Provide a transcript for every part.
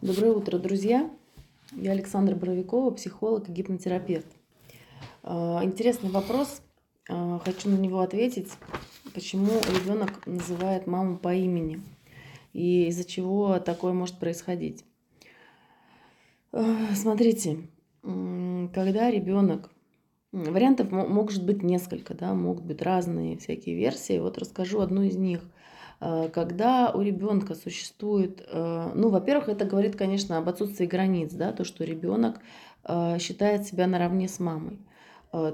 Доброе утро, друзья! Я Александра Боровикова, психолог и гипнотерапевт. А, интересный вопрос, а, хочу на него ответить. Почему ребенок называет маму по имени и из-за чего такое может происходить? А, смотрите, когда ребенок Вариантов может быть несколько, да, могут быть разные всякие версии. Вот расскажу одну из них. Э, когда у ребенка существует, э, ну, во-первых, это говорит, конечно, об отсутствии границ, да, то, что ребенок э, считает себя наравне с мамой.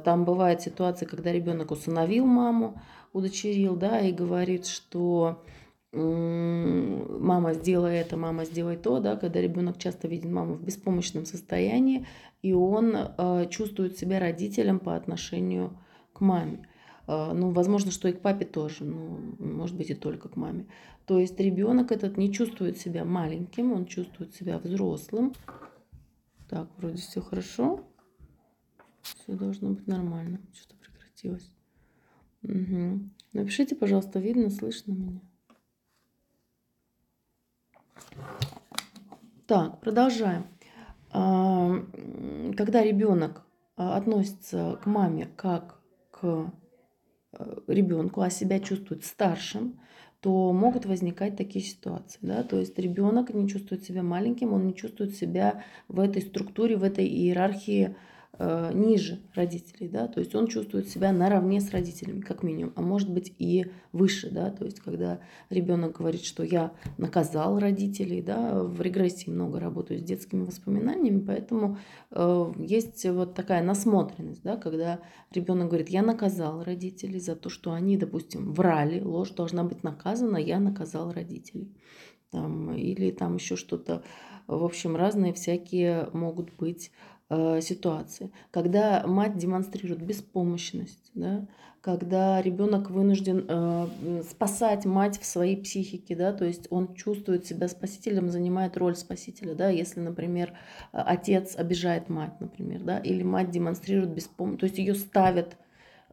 Там бывает ситуация, когда ребенок усыновил маму, удочерил, да, и говорит, что мама сделай это, мама сделай то, да, когда ребенок часто видит маму в беспомощном состоянии, и он чувствует себя родителем по отношению к маме. А, ну, возможно, что и к папе тоже, но может быть и только к маме. То есть ребенок этот не чувствует себя маленьким, он чувствует себя взрослым. Так, вроде все хорошо. Все должно быть нормально. Что-то прекратилось. Угу. Напишите, пожалуйста, видно, слышно меня. Так, продолжаем. А, когда ребенок а, относится к маме как к ребенку, а себя чувствует старшим, то могут возникать такие ситуации. Да? То есть ребенок не чувствует себя маленьким, он не чувствует себя в этой структуре, в этой иерархии э, ниже родителей, да, то есть он чувствует себя наравне с родителями, как минимум, а может быть и выше, да, то есть когда ребенок говорит, что я наказал родителей, да, в регрессии много работаю с детскими воспоминаниями, поэтому э, есть вот такая насмотренность, да, когда ребенок говорит, я наказал родителей за то, что они, допустим, врали, ложь должна быть наказана, я наказал родителей, там, или там еще что-то, в общем, разные всякие могут быть ситуации, когда мать демонстрирует беспомощность, да, когда ребенок вынужден э, спасать мать в своей психике, да, то есть он чувствует себя спасителем, занимает роль спасителя, да, если, например, отец обижает мать, например, да, или мать демонстрирует беспомощность, то есть ее ставят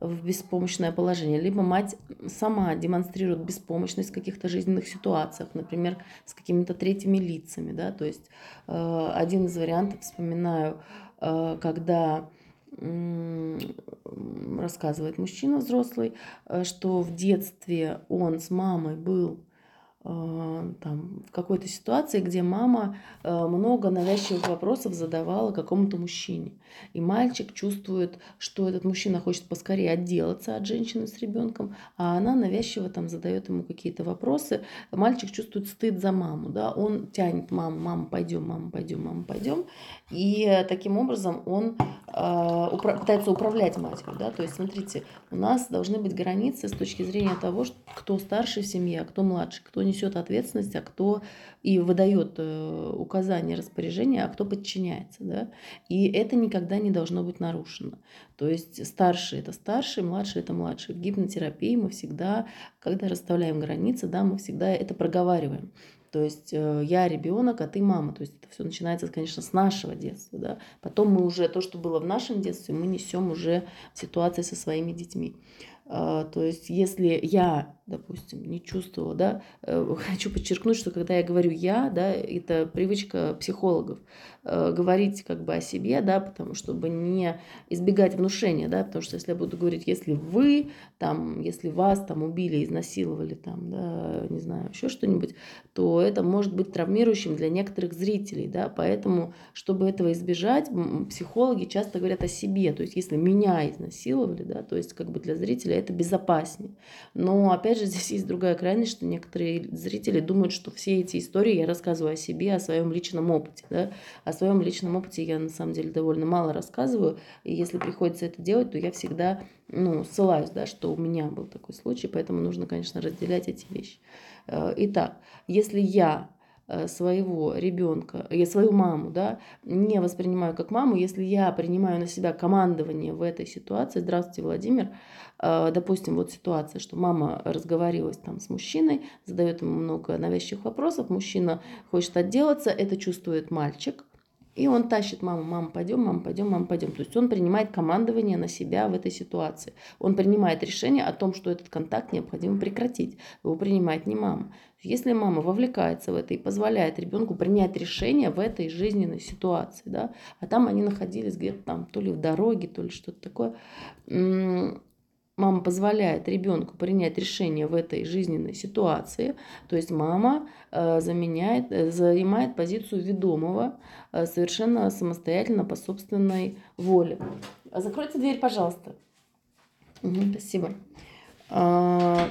в беспомощное положение, либо мать сама демонстрирует беспомощность в каких-то жизненных ситуациях, например, с какими-то третьими лицами, да, то есть э, один из вариантов, вспоминаю, э, когда рассказывает мужчина взрослый, э, что в детстве он с мамой был там, в какой-то ситуации, где мама э, много навязчивых вопросов задавала какому-то мужчине. И мальчик чувствует, что этот мужчина хочет поскорее отделаться от женщины с ребенком, а она навязчиво там задает ему какие-то вопросы. Мальчик чувствует стыд за маму, да, он тянет маму, мама, пойдем, мама, пойдем, мама, пойдем. И таким образом он э, пытается управлять матерью, да, то есть, смотрите, у нас должны быть границы с точки зрения того, кто старший в семье, а кто младший, кто не несет ответственность, а кто и выдает э, указания, распоряжения, а кто подчиняется. Да? И это никогда не должно быть нарушено. То есть старший это старший, младший это младший. В гипнотерапии мы всегда, когда расставляем границы, да, мы всегда это проговариваем. То есть э, я ребенок, а ты мама. То есть это все начинается, конечно, с нашего детства. Да? Потом мы уже то, что было в нашем детстве, мы несем уже ситуации со своими детьми. А, то есть если я допустим, не чувствовала, да, э, хочу подчеркнуть, что когда я говорю я, да, это привычка психологов э, говорить как бы о себе, да, потому чтобы не избегать внушения, да, потому что если я буду говорить, если вы, там, если вас там убили, изнасиловали, там, да, не знаю, еще что-нибудь, то это может быть травмирующим для некоторых зрителей, да, поэтому, чтобы этого избежать, психологи часто говорят о себе, то есть если меня изнасиловали, да, то есть как бы для зрителя это безопаснее, но опять же здесь есть другая крайность, что некоторые зрители думают, что все эти истории я рассказываю о себе, о своем личном опыте. Да? О своем личном опыте я на самом деле довольно мало рассказываю. И если приходится это делать, то я всегда ну, ссылаюсь, да, что у меня был такой случай, поэтому нужно, конечно, разделять эти вещи. Э, итак, если я Э, своего ребенка, я свою маму, да, не воспринимаю как маму, если я принимаю на себя командование в этой ситуации, здравствуйте, Владимир, э, допустим, вот ситуация, что мама разговорилась там с мужчиной, задает ему много навязчивых вопросов, мужчина хочет отделаться, это чувствует мальчик, И он тащит маму, мама, пойдем, мама, пойдем, мама, пойдем. То есть он принимает командование на себя в этой ситуации. Он принимает решение о том, что этот контакт необходимо прекратить. Его принимает не мама. Если мама вовлекается в это и позволяет ребенку принять решение в этой жизненной ситуации, да, а там они находились где-то там то ли в дороге, то ли что-то такое, мама позволяет ребенку принять решение в этой жизненной ситуации, то есть мама э, заменяет, э, занимает позицию ведомого э, совершенно самостоятельно по собственной воле. Закройте дверь, пожалуйста. Угу, спасибо. А,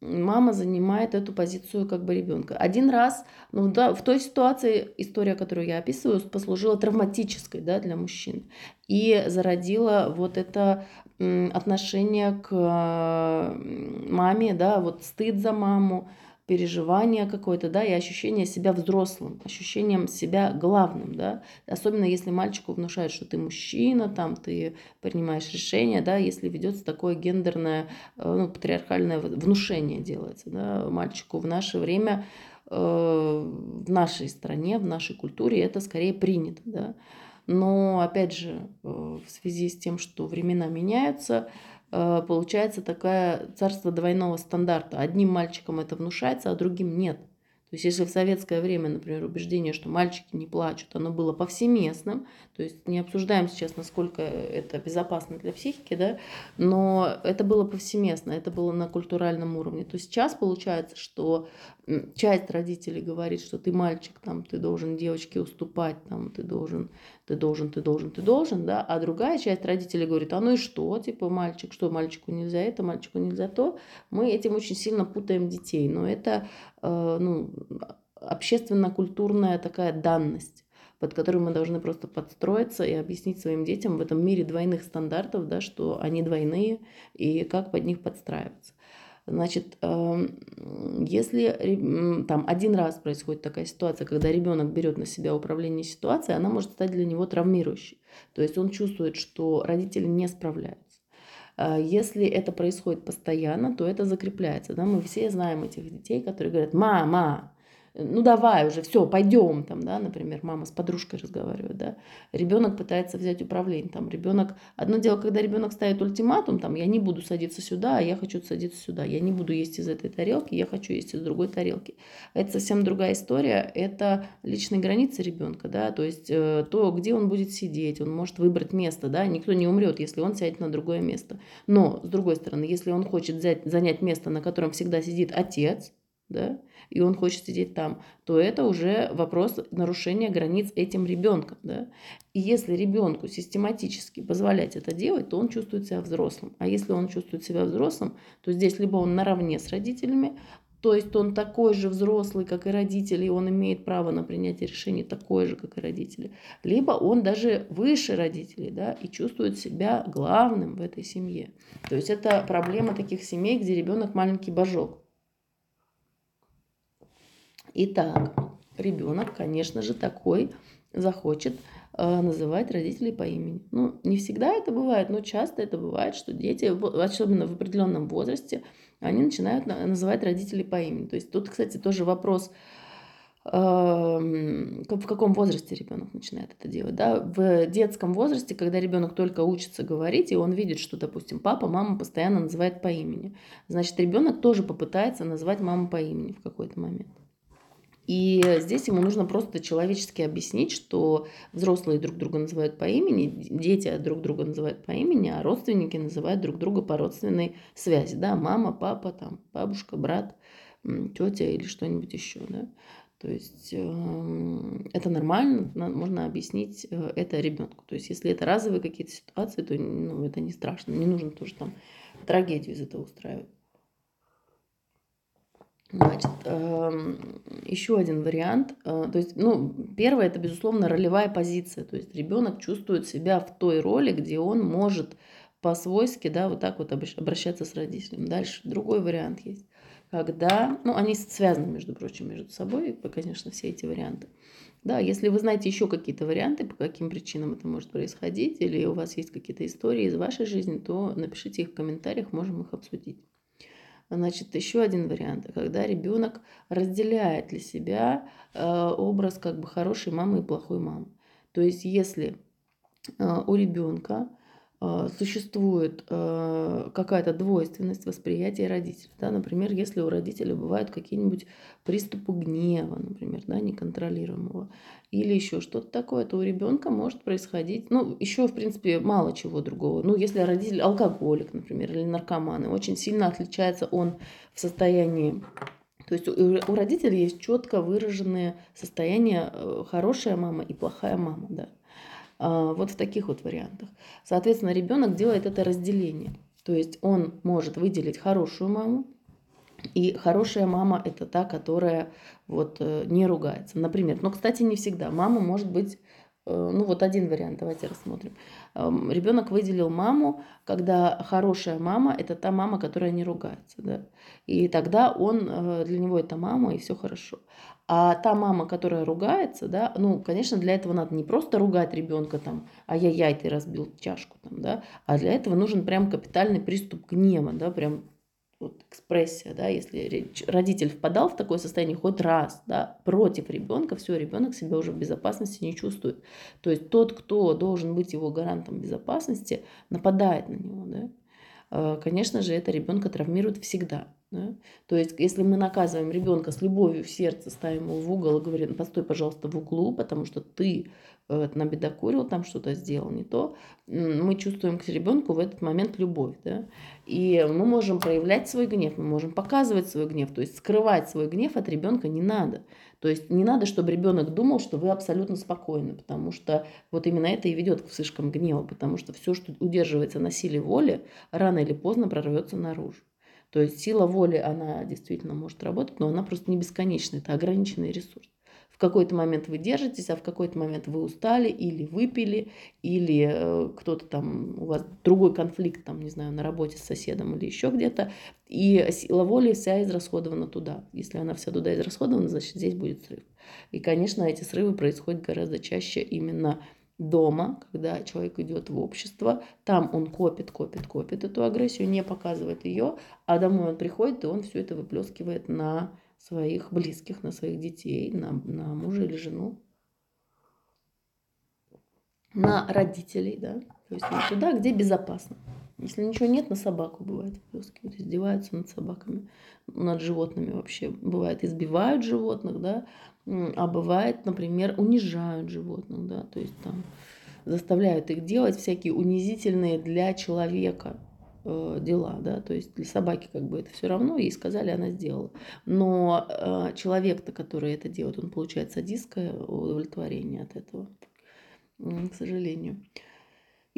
мама занимает эту позицию как бы ребенка. Один раз, ну да, в той ситуации история, которую я описываю, послужила травматической, да, для мужчин и зародила вот это отношение к маме, да, вот стыд за маму, переживание какое-то, да, и ощущение себя взрослым, ощущением себя главным, да, особенно если мальчику внушают, что ты мужчина, там, ты принимаешь решения, да, если ведется такое гендерное, э, ну, патриархальное внушение делается, да, мальчику в наше время, э, в нашей стране, в нашей культуре это скорее принято, да, но, опять же, э, в связи с тем, что времена меняются, э, получается такое царство двойного стандарта. Одним мальчикам это внушается, а другим нет. То есть если в советское время, например, убеждение, что мальчики не плачут, оно было повсеместным, то есть не обсуждаем сейчас, насколько это безопасно для психики, да, но это было повсеместно, это было на культуральном уровне. То сейчас получается, что часть родителей говорит, что ты мальчик, там, ты должен девочке уступать, там, ты должен, ты должен, ты должен, ты должен, да, а другая часть родителей говорит, а ну и что, типа, мальчик, что мальчику нельзя это, мальчику нельзя то. Мы этим очень сильно путаем детей, но это, э, ну, общественно-культурная такая данность под которую мы должны просто подстроиться и объяснить своим детям в этом мире двойных стандартов, да, что они двойные и как под них подстраиваться. Значит, эм, если там один раз происходит такая ситуация, когда ребенок берет на себя управление ситуацией, она может стать для него травмирующей. То есть он чувствует, что родители не справляются. А если это происходит постоянно, то это закрепляется. Да? Мы все знаем этих детей, которые говорят, мама, ну давай уже, все, пойдем, там, да, например, мама с подружкой разговаривает, да, ребенок пытается взять управление, там, ребенок, одно дело, когда ребенок ставит ультиматум, там, я не буду садиться сюда, а я хочу садиться сюда, я не буду есть из этой тарелки, я хочу есть из другой тарелки. Это совсем другая история, это личные границы ребенка, да, то есть э, то, где он будет сидеть, он может выбрать место, да, никто не умрет, если он сядет на другое место. Но, с другой стороны, если он хочет взять, занять место, на котором всегда сидит отец, да, и он хочет сидеть там, то это уже вопрос нарушения границ этим ребенком. Да? И если ребенку систематически позволять это делать, то он чувствует себя взрослым. А если он чувствует себя взрослым, то здесь либо он наравне с родителями, то есть он такой же взрослый, как и родители, и он имеет право на принятие решений такое же, как и родители. Либо он даже выше родителей, да, и чувствует себя главным в этой семье. То есть это проблема таких семей, где ребенок маленький божок. Итак, ребенок, конечно же, такой захочет э, называть родителей по имени. Ну, не всегда это бывает, но часто это бывает, что дети, особенно в определенном возрасте, они начинают называть родителей по имени. То есть тут, кстати, тоже вопрос, эм, в каком возрасте ребенок начинает это делать. Да? В детском возрасте, когда ребенок только учится говорить, и он видит, что, допустим, папа, мама постоянно называет по имени, значит, ребенок тоже попытается назвать маму по имени в какой-то момент. И здесь ему нужно просто человечески объяснить, что взрослые друг друга называют по имени, дети друг друга называют по имени, а родственники называют друг друга по родственной связи. Да, мама, папа, там, бабушка, брат, тетя или что-нибудь еще. Да? То есть э, это нормально, можно объяснить э, это ребенку. То есть если это разовые какие-то ситуации, то ну, это не страшно, не нужно тоже там трагедию из этого устраивать. Значит, эм, еще один вариант. Э, то есть, ну, первое это, безусловно, ролевая позиция. То есть ребенок чувствует себя в той роли, где он может по-свойски, да, вот так вот обращаться с родителем. Дальше другой вариант есть. Когда, ну, они связаны, между прочим, между собой, конечно, все эти варианты. Да, если вы знаете еще какие-то варианты, по каким причинам это может происходить, или у вас есть какие-то истории из вашей жизни, то напишите их в комментариях, можем их обсудить. Значит, еще один вариант, когда ребенок разделяет для себя э, образ как бы хорошей мамы и плохой мамы. То есть если э, у ребенка существует э, какая-то двойственность восприятия родителей. Да? Например, если у родителей бывают какие-нибудь приступы гнева, например, да, неконтролируемого, или еще что-то такое, то у ребенка может происходить, ну, еще, в принципе, мало чего другого. Ну, если родитель алкоголик, например, или наркоман, и очень сильно отличается он в состоянии то есть у родителей есть четко выраженные состояния э, хорошая мама и плохая мама, да. А, вот в таких вот вариантах. Соответственно, ребенок делает это разделение. То есть он может выделить хорошую маму, и хорошая мама это та, которая вот э, не ругается. Например, но, кстати, не всегда. Мама может быть Э, ну вот один вариант, давайте рассмотрим. Эм, Ребенок выделил маму, когда хорошая мама – это та мама, которая не ругается. Да? И тогда он, э, для него это мама, и все хорошо. А та мама, которая ругается, да, ну, конечно, для этого надо не просто ругать ребенка там, ай-яй-яй, ты разбил чашку там, да, а для этого нужен прям капитальный приступ гнева, да, прям вот экспрессия, да, если родитель впадал в такое состояние хоть раз, да, против ребенка, все, ребенок себя уже в безопасности не чувствует. То есть тот, кто должен быть его гарантом безопасности, нападает на него, да. А, конечно же, это ребенка травмирует всегда. Да? То есть, если мы наказываем ребенка с любовью в сердце, ставим его в угол и говорим, постой, пожалуйста, в углу, потому что ты э, набедокурил, там что-то сделал не то, мы чувствуем к ребенку в этот момент любовь. Да? И мы можем проявлять свой гнев, мы можем показывать свой гнев, то есть скрывать свой гнев от ребенка не надо. То есть не надо, чтобы ребенок думал, что вы абсолютно спокойны, потому что вот именно это и ведет к вспышкам гнева, потому что все, что удерживается на силе воли, рано или поздно прорвется наружу. То есть сила воли, она действительно может работать, но она просто не бесконечна, это ограниченный ресурс. В какой-то момент вы держитесь, а в какой-то момент вы устали или выпили, или э, кто-то там, у вас другой конфликт, там, не знаю, на работе с соседом или еще где-то, и сила воли вся израсходована туда. Если она вся туда израсходована, значит, здесь будет срыв. И, конечно, эти срывы происходят гораздо чаще именно дома, когда человек идет в общество, там он копит, копит, копит эту агрессию, не показывает ее, а домой он приходит, и он все это выплескивает на своих близких, на своих детей, на, на мужа или жену, на родителей, да, то есть туда, где безопасно. Если ничего нет, на собаку бывает выплескивают, издеваются над собаками, над животными вообще. Бывает, избивают животных, да, а бывает, например, унижают животных, да, то есть там заставляют их делать всякие унизительные для человека дела, да, то есть для собаки как бы это все равно, ей сказали, она сделала. Но э, человек-то, который это делает, он получает садистское удовлетворение от этого, к сожалению.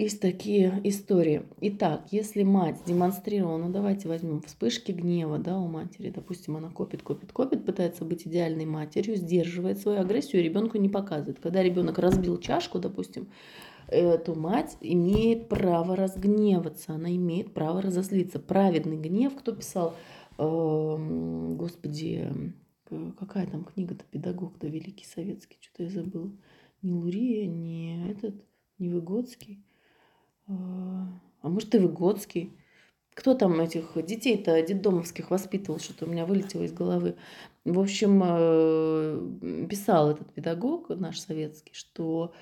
Есть такие истории. Итак, если мать демонстрировала, ну давайте возьмем вспышки гнева да, у матери, допустим, она копит, копит, копит, пытается быть идеальной матерью, сдерживает свою агрессию, ребенку не показывает. Когда ребенок разбил чашку, допустим, э, то мать имеет право разгневаться, она имеет право разослиться. Праведный гнев, кто писал, э, господи, какая там книга-то, педагог, да, великий советский, что-то я забыла. Не Лурия, не этот, не Выгодский. А может, и Выгодский. Кто там этих детей-то детдомовских воспитывал, что-то у меня вылетело из головы. В общем, э, писал этот педагог наш советский, что...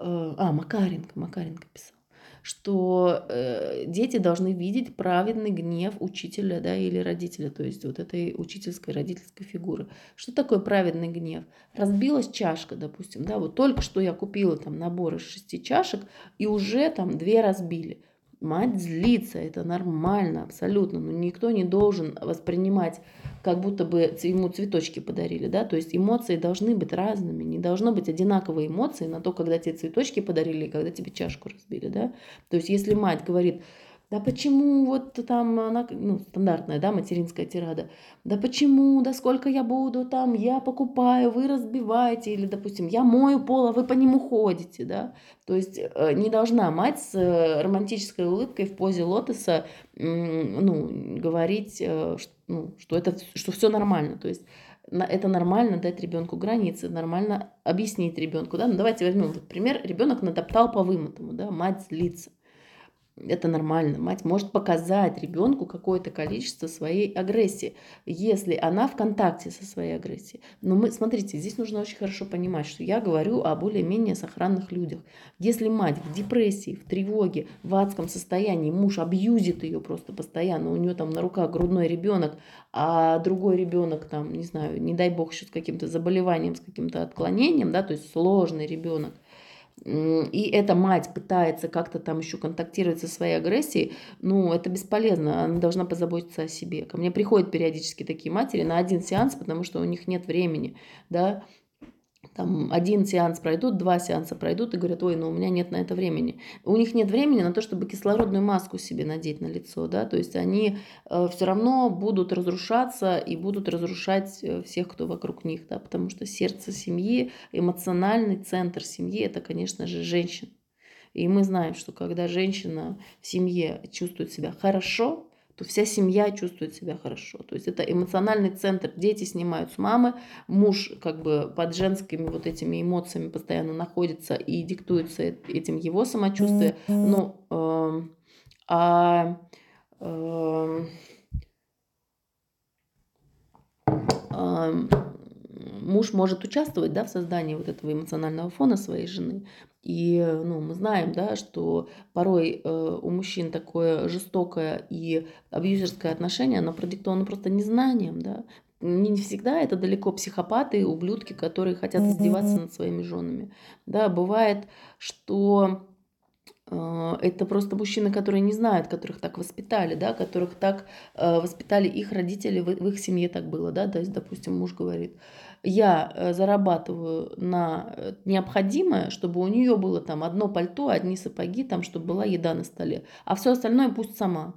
Э, а, Макаренко, Макаренко писал что э, дети должны видеть праведный гнев учителя да, или родителя, то есть вот этой учительской, родительской фигуры. Что такое праведный гнев? Разбилась чашка, допустим, да, вот только что я купила там набор из шести чашек, и уже там две разбили. Мать злится, это нормально, абсолютно. Но никто не должен воспринимать, как будто бы ему цветочки подарили, да. То есть эмоции должны быть разными. Не должно быть одинаковой эмоции на то, когда тебе цветочки подарили и когда тебе чашку разбили, да. То есть если мать говорит, да почему вот там она, ну, стандартная, да, материнская тирада. Да почему, да сколько я буду там, я покупаю, вы разбиваете, или, допустим, я мою пол, а вы по нему ходите, да. То есть э, не должна мать с э, романтической улыбкой в позе лотоса, ну, говорить, э, ну, что это, что все нормально. То есть это нормально дать ребенку границы, нормально объяснить ребенку, да. Ну, давайте возьмем вот пример, ребенок натоптал по вымытому, да, мать злится это нормально. Мать может показать ребенку какое-то количество своей агрессии, если она в контакте со своей агрессией. Но мы, смотрите, здесь нужно очень хорошо понимать, что я говорю о более-менее сохранных людях. Если мать в депрессии, в тревоге, в адском состоянии, муж абьюзит ее просто постоянно, у нее там на руках грудной ребенок, а другой ребенок там, не знаю, не дай бог, еще с каким-то заболеванием, с каким-то отклонением, да, то есть сложный ребенок, и эта мать пытается как-то там еще контактировать со своей агрессией, ну, это бесполезно, она должна позаботиться о себе. Ко мне приходят периодически такие матери на один сеанс, потому что у них нет времени, да, там один сеанс пройдут, два сеанса пройдут и говорят, ой, ну у меня нет на это времени. У них нет времени на то, чтобы кислородную маску себе надеть на лицо, да, то есть они э, все равно будут разрушаться и будут разрушать э, всех, кто вокруг них, да, потому что сердце семьи, эмоциональный центр семьи, это, конечно же, женщина. И мы знаем, что когда женщина в семье чувствует себя хорошо, то вся семья чувствует себя хорошо. То есть это эмоциональный центр. Дети снимают с мамы, муж как бы под женскими вот этими эмоциями постоянно находится и диктуется этим его самочувствие. Ну, э, а э, э, муж может участвовать да, в создании вот этого эмоционального фона своей жены. И ну, мы знаем, да, что порой э, у мужчин такое жестокое и абьюзерское отношение, оно продиктовано просто незнанием. Да? Не всегда это далеко психопаты, ублюдки, которые хотят издеваться над своими женами. Да, бывает, что э, это просто мужчины, которые не знают, которых так воспитали, да, которых так э, воспитали их родители, в их семье так было, да, то есть, допустим, муж говорит, я э, зарабатываю на э, необходимое, чтобы у нее было там одно пальто, одни сапоги, там, чтобы была еда на столе, а все остальное пусть сама.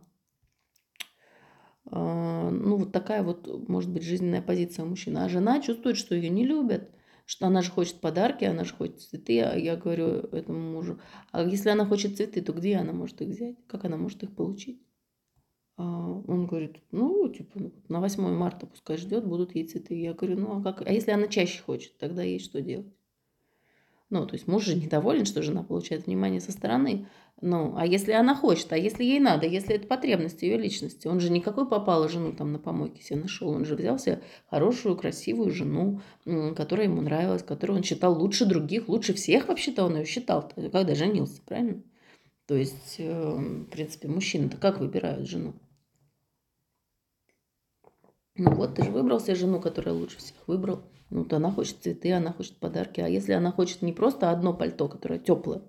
А, ну, вот такая вот, может быть, жизненная позиция мужчины. А жена чувствует, что ее не любят, что она же хочет подарки, она же хочет цветы. А я говорю этому мужу, а если она хочет цветы, то где она может их взять? Как она может их получить? А, он говорит, ну, типа, ну, на 8 марта пускай ждет, будут ей цветы. Я говорю, ну, а как? А если она чаще хочет, тогда ей что делать? Ну, то есть муж же недоволен, что жена получает внимание со стороны. Ну, а если она хочет, а если ей надо, если это потребность ее личности, он же никакой попала жену там на помойке себе нашел, он же взял себе хорошую, красивую жену, которая ему нравилась, которую он считал лучше других, лучше всех вообще-то он ее считал, когда женился, правильно? То есть, э, в принципе, мужчины-то как выбирают жену? Ну вот, ты же выбрал себе жену, которая лучше всех выбрал. Ну, то она хочет цветы, она хочет подарки. А если она хочет не просто одно пальто, которое теплое,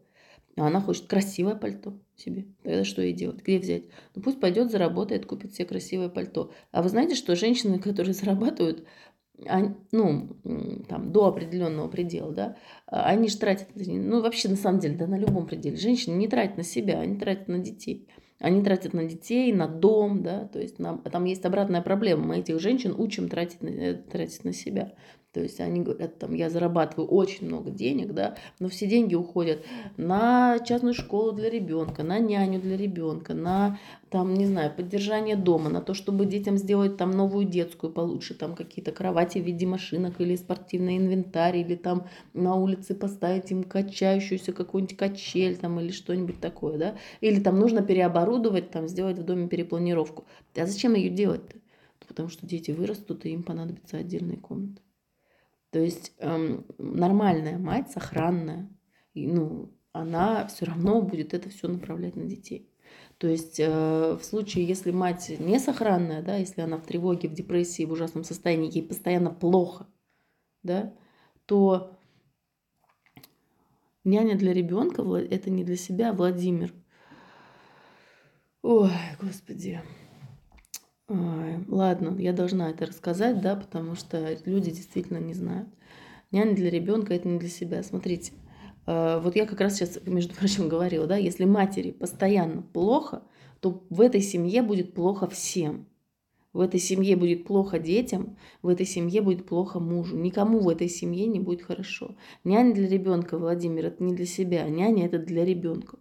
а она хочет красивое пальто себе, тогда что ей делать? Где взять? Ну, пусть пойдет, заработает, купит себе красивое пальто. А вы знаете, что женщины, которые зарабатывают, ну, там, до определенного предела, да, они же тратят, ну, вообще, на самом деле, да, на любом пределе. Женщины не тратят на себя, они тратят на детей. Они тратят на детей, на дом, да, то есть нам, там есть обратная проблема. Мы этих женщин учим тратить на, э, тратить на себя. То есть они говорят, там, я зарабатываю очень много денег, да, но все деньги уходят на частную школу для ребенка, на няню для ребенка, на, там, не знаю, поддержание дома, на то, чтобы детям сделать там новую детскую получше, там какие-то кровати в виде машинок или спортивный инвентарь, или там на улице поставить им качающуюся какую-нибудь качель там или что-нибудь такое, да, или там нужно переоборудовать, там, сделать в доме перепланировку. А зачем ее делать-то? Потому что дети вырастут, и им понадобятся отдельные комнаты. То есть эм, нормальная мать, сохранная, ну, она все равно будет это все направлять на детей. То есть э, в случае, если мать не сохранная, да, если она в тревоге, в депрессии, в ужасном состоянии, ей постоянно плохо, да, то няня для ребенка это не для себя, Владимир. Ой, господи. Ладно, я должна это рассказать, да, потому что люди действительно не знают. Няня для ребенка это не для себя. Смотрите, э, вот я как раз сейчас, между прочим, говорила, да, если матери постоянно плохо, то в этой семье будет плохо всем. В этой семье будет плохо детям, в этой семье будет плохо мужу. Никому в этой семье не будет хорошо. Няня для ребенка, Владимир, это не для себя. Няня это для ребенка.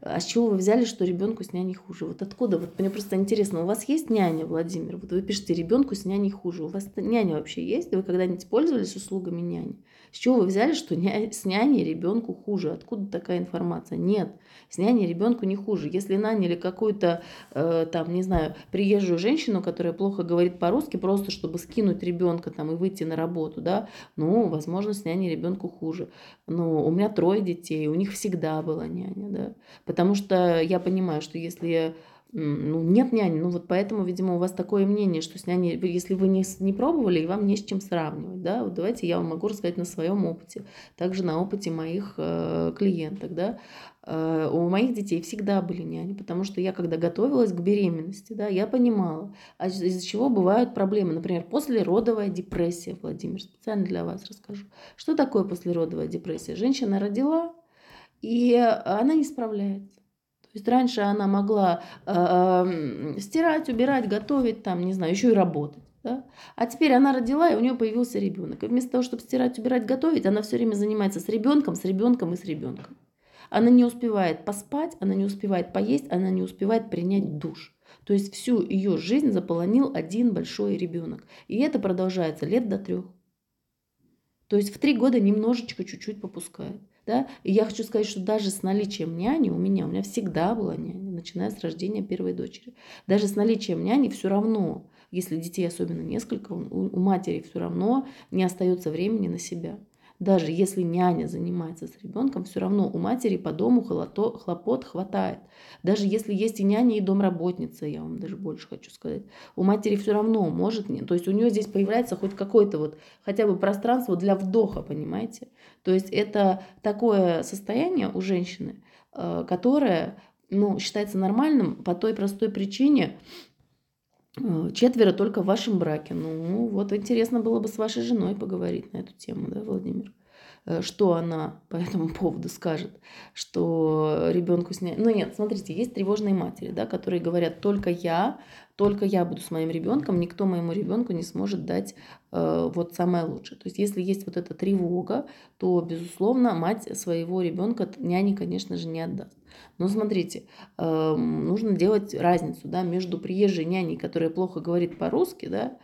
А с чего вы взяли, что ребенку с няней хуже? Вот откуда? Вот мне просто интересно, у вас есть няня, Владимир? Вот вы пишете, ребенку с няней хуже. У вас няня вообще есть? Вы когда-нибудь пользовались услугами няни? С чего вы взяли, что с няней ребенку хуже? Откуда такая информация? Нет, с няней ребенку не хуже. Если наняли какую-то, э, там, не знаю, приезжую женщину, которая плохо говорит по-русски, просто чтобы скинуть ребенка там и выйти на работу, да, ну, возможно, с няней ребенку хуже. Но у меня трое детей, у них всегда была няня, да, потому что я понимаю, что если ну, нет няни, ну вот поэтому, видимо, у вас такое мнение, что с няней, если вы не, не пробовали, и вам не с чем сравнивать, да, вот давайте я вам могу рассказать на своем опыте, также на опыте моих э, клиенток, да, э, у моих детей всегда были няни, потому что я, когда готовилась к беременности, да, я понимала, а из-за чего бывают проблемы, например, послеродовая депрессия, Владимир, специально для вас расскажу. Что такое послеродовая депрессия? Женщина родила, и она не справляется то есть раньше она могла э, стирать, убирать, готовить, там, не знаю, еще и работать. Да? А теперь она родила, и у нее появился ребенок. И вместо того, чтобы стирать, убирать, готовить, она все время занимается с ребенком, с ребенком и с ребенком. Она не успевает поспать, она не успевает поесть, она не успевает принять душ. То есть всю ее жизнь заполонил один большой ребенок. И это продолжается лет до трех. То есть в три года немножечко, чуть-чуть попускает. Да? И я хочу сказать, что даже с наличием няни у меня, у меня всегда была няня, начиная с рождения первой дочери. Даже с наличием няни все равно, если детей особенно несколько, у, матери все равно не остается времени на себя даже если няня занимается с ребенком, все равно у матери по дому хлопот, хватает. Даже если есть и няня, и домработница, я вам даже больше хочу сказать, у матери все равно может, то есть у нее здесь появляется хоть какое-то вот хотя бы пространство для вдоха, понимаете? То есть это такое состояние у женщины, э, которое ну, считается нормальным по той простой причине, четверо только в вашем браке. Ну, вот интересно было бы с вашей женой поговорить на эту тему, да, Владимир? Э, что она по этому поводу скажет, что ребенку снять. Ну нет, смотрите, есть тревожные матери, да, которые говорят, только я, только я буду с моим ребенком, никто моему ребенку не сможет дать э, вот самое лучшее. То есть если есть вот эта тревога, то, безусловно, мать своего ребенка няне, конечно же, не отдаст. Но смотрите, э, нужно делать разницу да, между приезжей няней, которая плохо говорит по-русски, да,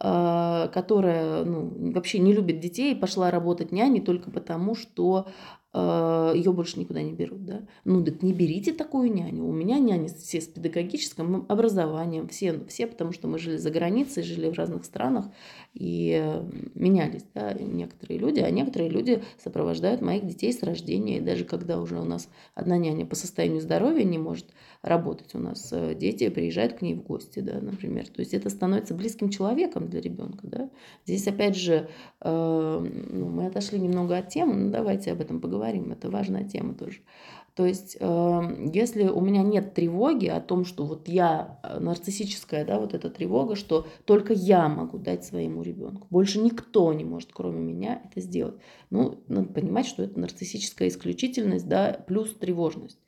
которая ну, вообще не любит детей, пошла работать няней только потому, что а, ее больше никуда не берут, да. Ну, так не берите такую няню. У меня няни все с педагогическим образованием, все, все, потому что мы жили за границей, жили в разных странах и менялись, да, некоторые люди, а некоторые люди сопровождают моих детей с рождения, и даже когда уже у нас одна няня по состоянию здоровья не может работать, у нас э, дети приезжают к ней в гости, да, например, то есть это становится близким человеком для ребенка, да. Здесь опять же э, ну, мы отошли немного от темы, но давайте об этом поговорим, это важная тема тоже. То есть, э, если у меня нет тревоги о том, что вот я э, нарциссическая, да, вот эта тревога, что только я могу дать своему ребенку, больше никто не может, кроме меня, это сделать. Ну, надо понимать, что это нарциссическая исключительность, да, плюс тревожность.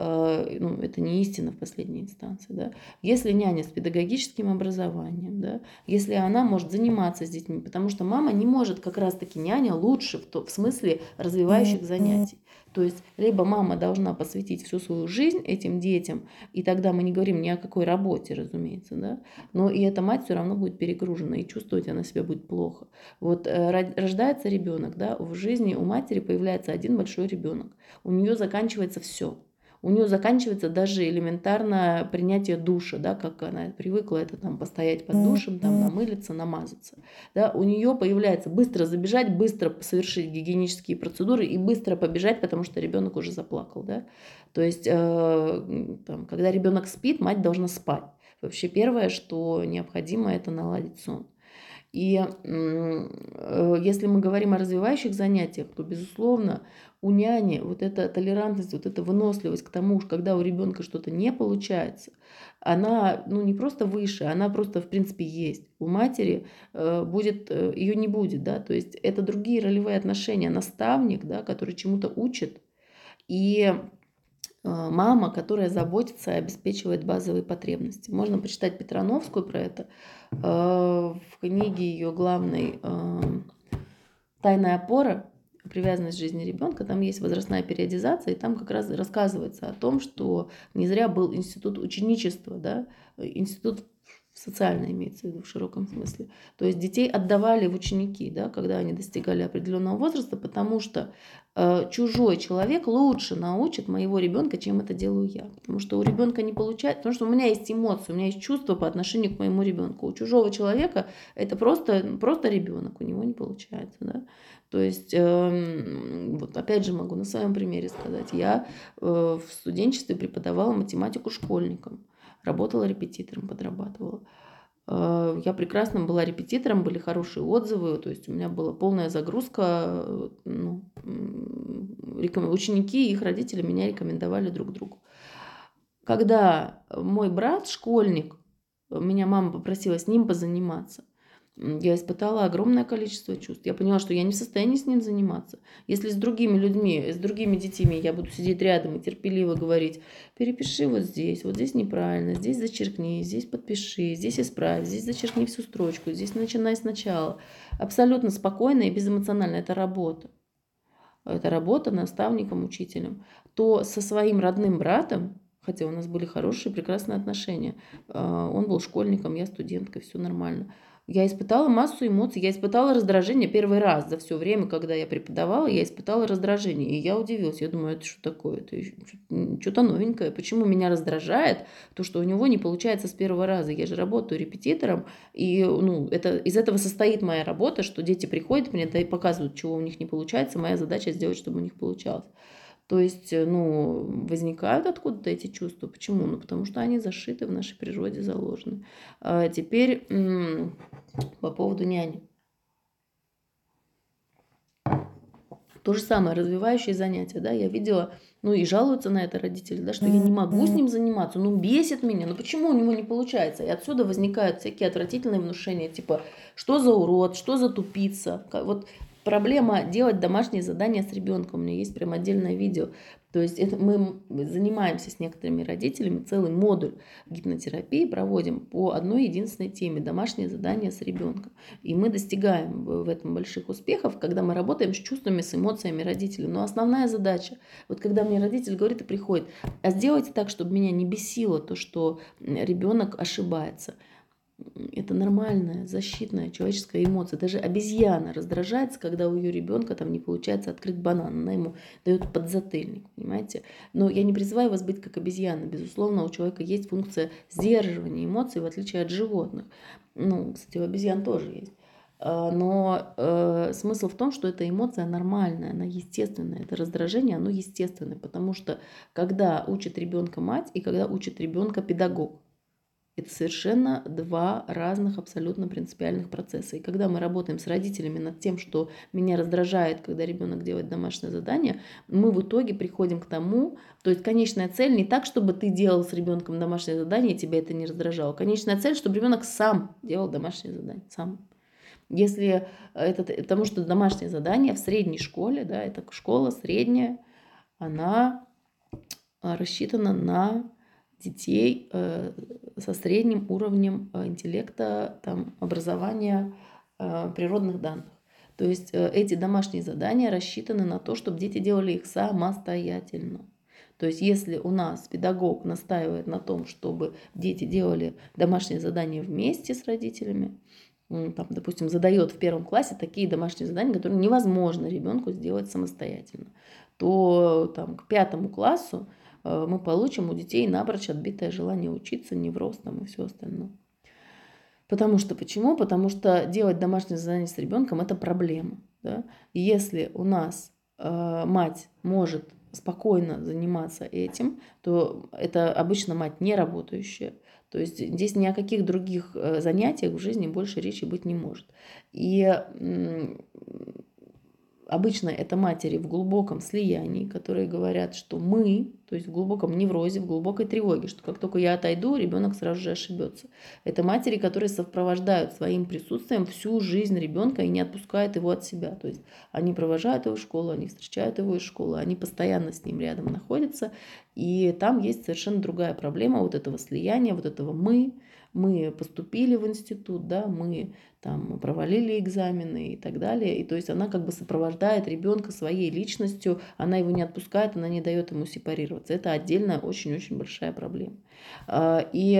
Э, ну, это не истина в последней инстанции. Да? Если няня с педагогическим образованием, да, если она может заниматься с детьми, потому что мама не может как раз-таки няня лучше в, то, в смысле развивающих занятий. То есть либо мама должна посвятить всю свою жизнь этим детям, и тогда мы не говорим ни о какой работе, разумеется, да, но и эта мать все равно будет перегружена, и чувствовать она себя будет плохо. Вот э, рождается ребенок, да, в жизни у матери появляется один большой ребенок, у нее заканчивается все у нее заканчивается даже элементарно принятие душа, да, как она привыкла это там постоять под душем, там намылиться, намазаться. Да, у нее появляется быстро забежать, быстро совершить гигиенические процедуры и быстро побежать, потому что ребенок уже заплакал. Да? То есть, э, там, когда ребенок спит, мать должна спать. Вообще первое, что необходимо, это наладить сон. И э, если мы говорим о развивающих занятиях, то, безусловно, у няни вот эта толерантность, вот эта выносливость к тому, когда у ребенка что-то не получается, она ну, не просто выше, она просто в принципе есть. У матери э, будет, э, ее не будет, да, то есть это другие ролевые отношения. Наставник, да, который чему-то учит, и мама, которая заботится и обеспечивает базовые потребности. Можно почитать Петрановскую про это. Э, в книге ее главной э, «Тайная опора» привязанность жизни ребенка, там есть возрастная периодизация, и там как раз рассказывается о том, что не зря был институт ученичества, да, институт социально имеется в виду в широком смысле. То есть детей отдавали в ученики, да, когда они достигали определенного возраста, потому что э, чужой человек лучше научит моего ребенка, чем это делаю я. Потому что у ребенка не получается, потому что у меня есть эмоции, у меня есть чувства по отношению к моему ребенку. У чужого человека это просто, просто ребенок, у него не получается. Да? То есть, э, вот опять же могу на своем примере сказать, я э, в студенчестве преподавала математику школьникам, работала репетитором, подрабатывала. Э, я прекрасно была репетитором, были хорошие отзывы, то есть у меня была полная загрузка. Ну, ученики и их родители меня рекомендовали друг другу. Когда мой брат, школьник, меня мама попросила с ним позаниматься, я испытала огромное количество чувств. Я поняла, что я не в состоянии с ним заниматься. Если с другими людьми, с другими детьми я буду сидеть рядом и терпеливо говорить, перепиши вот здесь, вот здесь неправильно, здесь зачеркни, здесь подпиши, здесь исправь, здесь зачеркни всю строчку, здесь начинай сначала. Абсолютно спокойно и безэмоционально. Это работа. Это работа наставником, учителем. То со своим родным братом, хотя у нас были хорошие, прекрасные отношения, а, он был школьником, я студенткой, все нормально – я испытала массу эмоций, я испытала раздражение первый раз за все время, когда я преподавала, я испытала раздражение. И я удивилась, я думаю, это что такое? Это что-то новенькое. Почему меня раздражает то, что у него не получается с первого раза? Я же работаю репетитором, и ну, это, из этого состоит моя работа, что дети приходят мне да, и показывают, чего у них не получается. Моя задача сделать, чтобы у них получалось. То есть, э, ну, возникают откуда-то эти чувства. Почему? Ну, потому что они зашиты в нашей природе, заложены. А теперь по поводу няни. То же самое, развивающие занятия, да, я видела, ну и жалуются на это родители, да, что я не могу с ним заниматься, ну бесит меня, ну почему у него не получается? И отсюда возникают всякие отвратительные внушения, типа, что за урод, что за тупица. Вот проблема делать домашние задания с ребенком. У меня есть прям отдельное видео. То есть это мы занимаемся с некоторыми родителями, целый модуль гипнотерапии проводим по одной единственной теме – домашние задания с ребенком. И мы достигаем в этом больших успехов, когда мы работаем с чувствами, с эмоциями родителей. Но основная задача, вот когда мне родитель говорит и приходит, а сделайте так, чтобы меня не бесило то, что ребенок ошибается – это нормальная, защитная человеческая эмоция. Даже обезьяна раздражается, когда у ее ребенка там не получается открыть банан. Она ему дает подзатыльник, понимаете? Но я не призываю вас быть как обезьяна. Безусловно, у человека есть функция сдерживания эмоций, в отличие от животных. Ну, кстати, у обезьян тоже есть. А, но э, смысл в том, что эта эмоция нормальная, она естественная. Это раздражение, оно естественное, потому что когда учит ребенка мать и когда учит ребенка педагог, это совершенно два разных абсолютно принципиальных процесса. И когда мы работаем с родителями над тем, что меня раздражает, когда ребенок делает домашнее задание, мы в итоге приходим к тому, то есть конечная цель не так, чтобы ты делал с ребенком домашнее задание, и тебя это не раздражало. Конечная цель, чтобы ребенок сам делал домашнее задание, сам. Если это, потому что домашнее задание в средней школе, да, это школа средняя, она рассчитана на детей э, со средним уровнем э, интеллекта, там, образования, э, природных данных. То есть эти домашние задания рассчитаны на то, чтобы дети делали их самостоятельно. То есть если у нас педагог настаивает на том, чтобы дети делали домашние задания вместе с родителями, там, допустим, задает в первом классе такие домашние задания, которые невозможно ребенку сделать самостоятельно, то там, к пятому классу мы получим у детей напрочь отбитое желание учиться, невроз там и все остальное. Потому что почему? Потому что делать домашнее задание с ребенком это проблема. Да? Если у нас э, мать может спокойно заниматься этим, то это обычно мать не работающая. То есть здесь ни о каких других э, занятиях в жизни больше речи быть не может. И обычно это матери в глубоком слиянии, которые говорят, что мы, то есть в глубоком неврозе, в глубокой тревоге, что как только я отойду, ребенок сразу же ошибется. Это матери, которые сопровождают своим присутствием всю жизнь ребенка и не отпускают его от себя. То есть они провожают его в школу, они встречают его из школы, они постоянно с ним рядом находятся. И там есть совершенно другая проблема вот этого слияния, вот этого мы, мы поступили в институт, да, мы там провалили экзамены и так далее. И то есть она как бы сопровождает ребенка своей личностью, она его не отпускает, она не дает ему сепарироваться. Это отдельная очень-очень большая проблема. А, и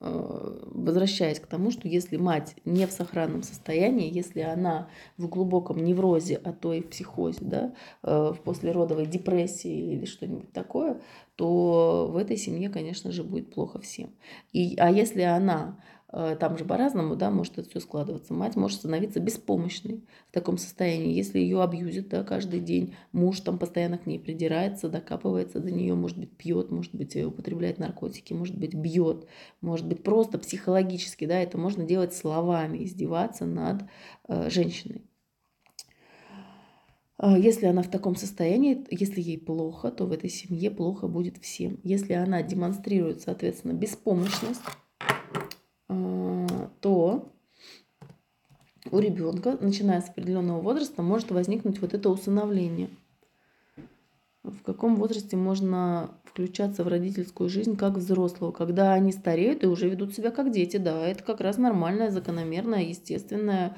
возвращаясь к тому, что если мать не в сохранном состоянии, если она в глубоком неврозе, а то и в психозе, да, э, в послеродовой депрессии или что-нибудь такое, то в этой семье, конечно же, будет плохо всем. И, а если она Э, там же по-разному, да, может это все складываться. Мать может становиться беспомощной в таком состоянии, если ее абьюзит, да, каждый день. Муж там постоянно к ней придирается, докапывается до нее, может быть, пьет, может быть, э, употребляет наркотики, может быть, бьет, может быть, просто психологически, да, это можно делать словами, издеваться над э, женщиной. Э, если она в таком состоянии, если ей плохо, то в этой семье плохо будет всем. Если она демонстрирует, соответственно, беспомощность, то у ребенка, начиная с определенного возраста, может возникнуть вот это усыновление. В каком возрасте можно включаться в родительскую жизнь как взрослого, когда они стареют и уже ведут себя как дети, да, это как раз нормальное, закономерное, естественное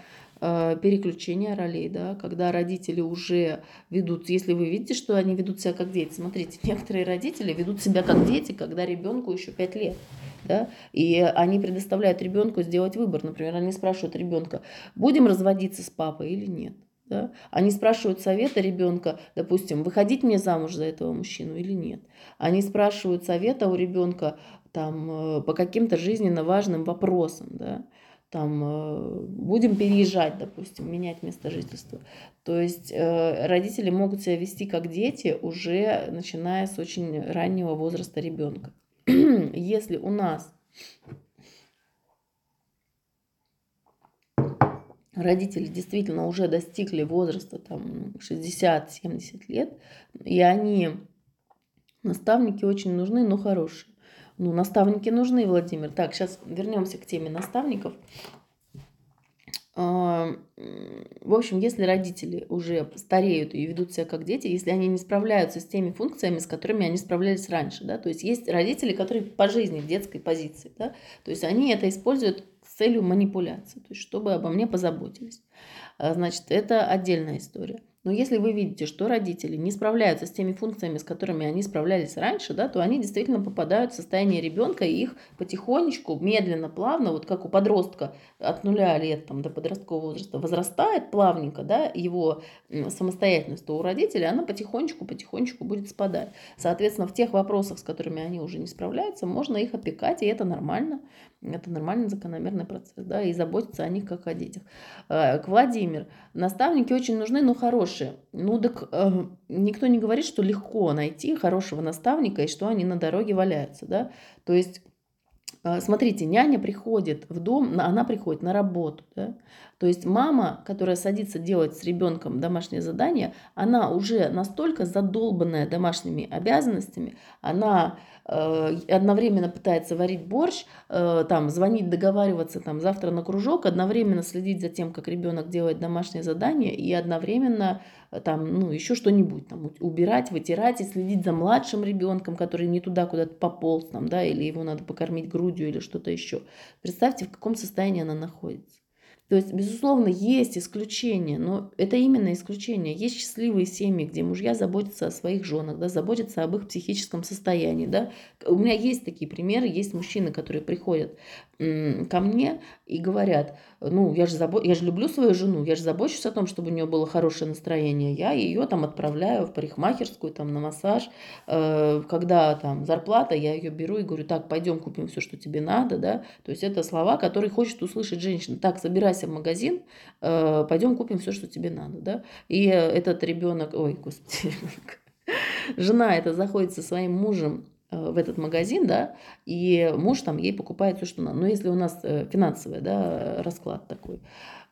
переключение ролей, да, когда родители уже ведут, если вы видите, что они ведут себя как дети, смотрите, некоторые родители ведут себя как дети, когда ребенку еще 5 лет да, и они предоставляют ребенку сделать выбор. Например, они спрашивают ребенка, будем разводиться с папой или нет. Да? Они спрашивают совета ребенка, допустим, выходить мне замуж за этого мужчину или нет. Они спрашивают совета у ребенка там, э, по каким-то жизненно важным вопросам. Да? Там э, будем переезжать, допустим, менять место жительства. То есть э, родители могут себя вести как дети уже начиная с очень раннего возраста ребенка. если у нас родители действительно уже достигли возраста там 60-70 лет, и они, наставники очень нужны, но хорошие. Ну, наставники нужны, Владимир. Так, сейчас вернемся к теме наставников. В общем, если родители уже стареют и ведут себя как дети, если они не справляются с теми функциями, с которыми они справлялись раньше, да, то есть есть родители, которые по жизни в детской позиции, да, то есть они это используют с целью манипуляции, то есть чтобы обо мне позаботились. А, значит, это отдельная история. Но если вы видите, что родители не справляются с теми функциями, с которыми они справлялись раньше, да, то они действительно попадают в состояние ребенка, и их потихонечку, медленно, плавно, вот как у подростка от нуля лет там, до подросткового возраста возрастает плавненько да, его самостоятельность, то у родителей она потихонечку-потихонечку будет спадать. Соответственно, в тех вопросах, с которыми они уже не справляются, можно их опекать, и это нормально. Это нормальный закономерный процесс, да, и заботиться о них как о детях. Э, к Владимир. Наставники очень нужны, но хорошие. Ну, так э, никто не говорит, что легко найти хорошего наставника и что они на дороге валяются, да. То есть э, Смотрите, няня приходит в дом, она приходит на работу. Да? То есть мама, которая садится делать с ребенком домашнее задание, она уже настолько задолбанная домашними обязанностями, она одновременно пытается варить борщ, э, там, звонить, договариваться там, завтра на кружок, одновременно следить за тем, как ребенок делает домашнее задание, и одновременно э, там, ну, еще что-нибудь, там, убирать, вытирать и следить за младшим ребенком, который не туда куда-то пополз, там, да, или его надо покормить грудью или что-то еще. Представьте, в каком состоянии она находится. То есть, безусловно, есть исключения, но это именно исключение. Есть счастливые семьи, где мужья заботятся о своих женах, да, заботятся об их психическом состоянии. Да. У меня есть такие примеры, есть мужчины, которые приходят ко мне и говорят, ну, я же, забо... я же люблю свою жену, я же забочусь о том, чтобы у нее было хорошее настроение. Я ее там отправляю в парикмахерскую, там, на массаж. Э, когда там зарплата, я ее беру и говорю, так, пойдем купим все, что тебе надо, да. То есть это слова, которые хочет услышать женщина. Так, собирайся в магазин, э, пойдем купим все, что тебе надо, да. И этот ребенок, ой, господи, жена это заходит со своим мужем в этот магазин, да, и муж там ей покупает все, что надо. Но если у нас э, финансовый, да, расклад такой,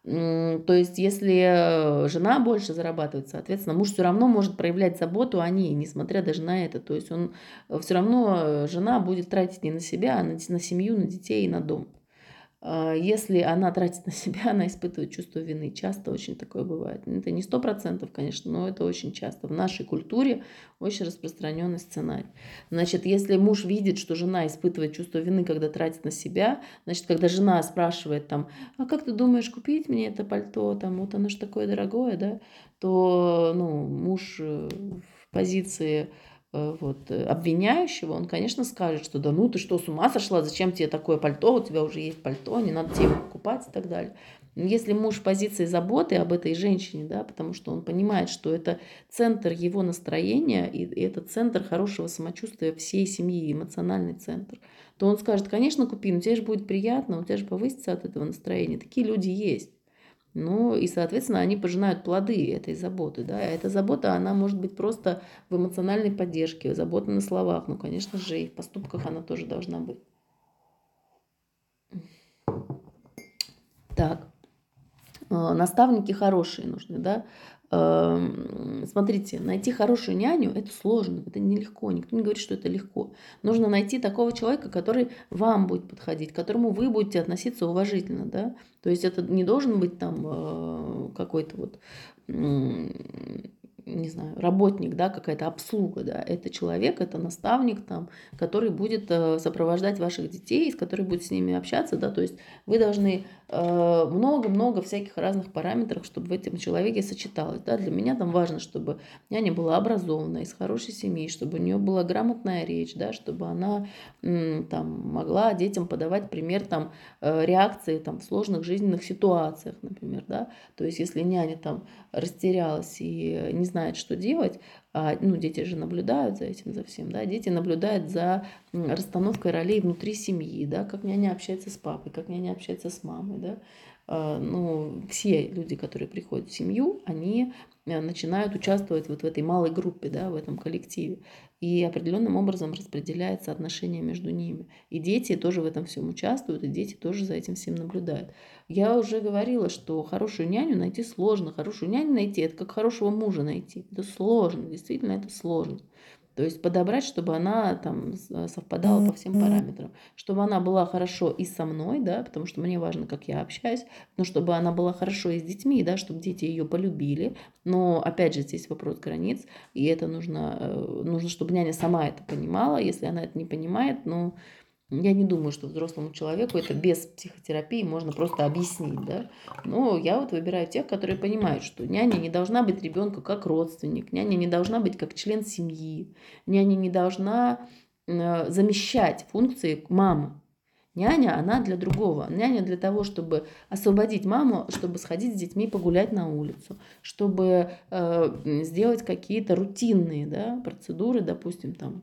то есть, если жена больше зарабатывает, соответственно, муж все равно может проявлять заботу о ней, несмотря даже на это. То есть, он э, все равно, жена будет тратить не на себя, а на, на семью, на детей и на дом. А, если она тратит на себя, она испытывает чувство вины. Часто очень такое бывает. Это не сто процентов, конечно, но это очень часто. В нашей культуре очень распространенный сценарий. Значит, если муж видит, что жена испытывает чувство вины, когда тратит на себя, значит, когда жена спрашивает там, а как ты думаешь, купить мне это пальто, там, вот оно же такое дорогое, да, то, ну, муж э, в позиции вот, э, обвиняющего, он, конечно, скажет, что да ну ты что, с ума сошла, зачем тебе такое пальто, у тебя уже есть пальто, не надо тебе его покупать и так далее. Если муж в позиции заботы об этой женщине, да, потому что он понимает, что это центр его настроения, и это центр хорошего самочувствия всей семьи, эмоциональный центр, то он скажет, конечно, купи, но тебе же будет приятно, у тебя же повысится от этого настроения. Такие люди есть. Ну и, соответственно, они пожинают плоды этой заботы. Да? Эта забота, она может быть просто в эмоциональной поддержке, забота на словах. Ну, конечно же, и в поступках она тоже должна быть. Так, э, наставники хорошие нужны, да, смотрите, найти хорошую няню – это сложно, это нелегко. Никто не говорит, что это легко. Нужно найти такого человека, который вам будет подходить, к которому вы будете относиться уважительно. Да? То есть это не должен быть там э, какой-то вот не знаю, работник, да, какая-то обслуга, да, это человек, это наставник там, который будет э, сопровождать ваших детей, с которым будет с ними общаться, да, то есть вы должны много-много всяких разных параметров, чтобы в этом человеке сочеталось, да, для меня там важно, чтобы няня была образована, из хорошей семьи, чтобы у нее была грамотная речь, да, чтобы она там могла детям подавать пример там э, реакции там в сложных жизненных ситуациях, например, да, то есть если няня там растерялась и не знает, что делать, ну, дети же наблюдают за этим, за всем, да, дети наблюдают за расстановкой ролей внутри семьи, да, как няня общается с папой, как няня общается с мамой, да, а, ну, все люди, которые приходят в семью, они э, начинают участвовать вот в этой малой группе, да, в этом коллективе. И определенным образом распределяется отношение между ними. И дети тоже в этом всем участвуют, и дети тоже за этим всем наблюдают. Я уже говорила, что хорошую няню найти сложно. Хорошую няню найти – это как хорошего мужа найти. Это сложно, действительно это сложно. То есть подобрать, чтобы она там совпадала по всем параметрам. Чтобы она была хорошо и со мной, да, потому что мне важно, как я общаюсь, но чтобы она была хорошо и с детьми, да, чтобы дети ее полюбили. Но опять же, здесь вопрос границ, и это нужно, э, нужно, чтобы няня сама это понимала. Если она это не понимает, ну, я не думаю, что взрослому человеку это без психотерапии можно просто объяснить, да. Но я вот выбираю тех, которые понимают, что няня не должна быть ребенку как родственник, няня не должна быть как член семьи, няня не должна э, замещать функции мамы. Няня, она для другого. Няня для того, чтобы освободить маму, чтобы сходить с детьми погулять на улицу, чтобы э, сделать какие-то рутинные да, процедуры, допустим, там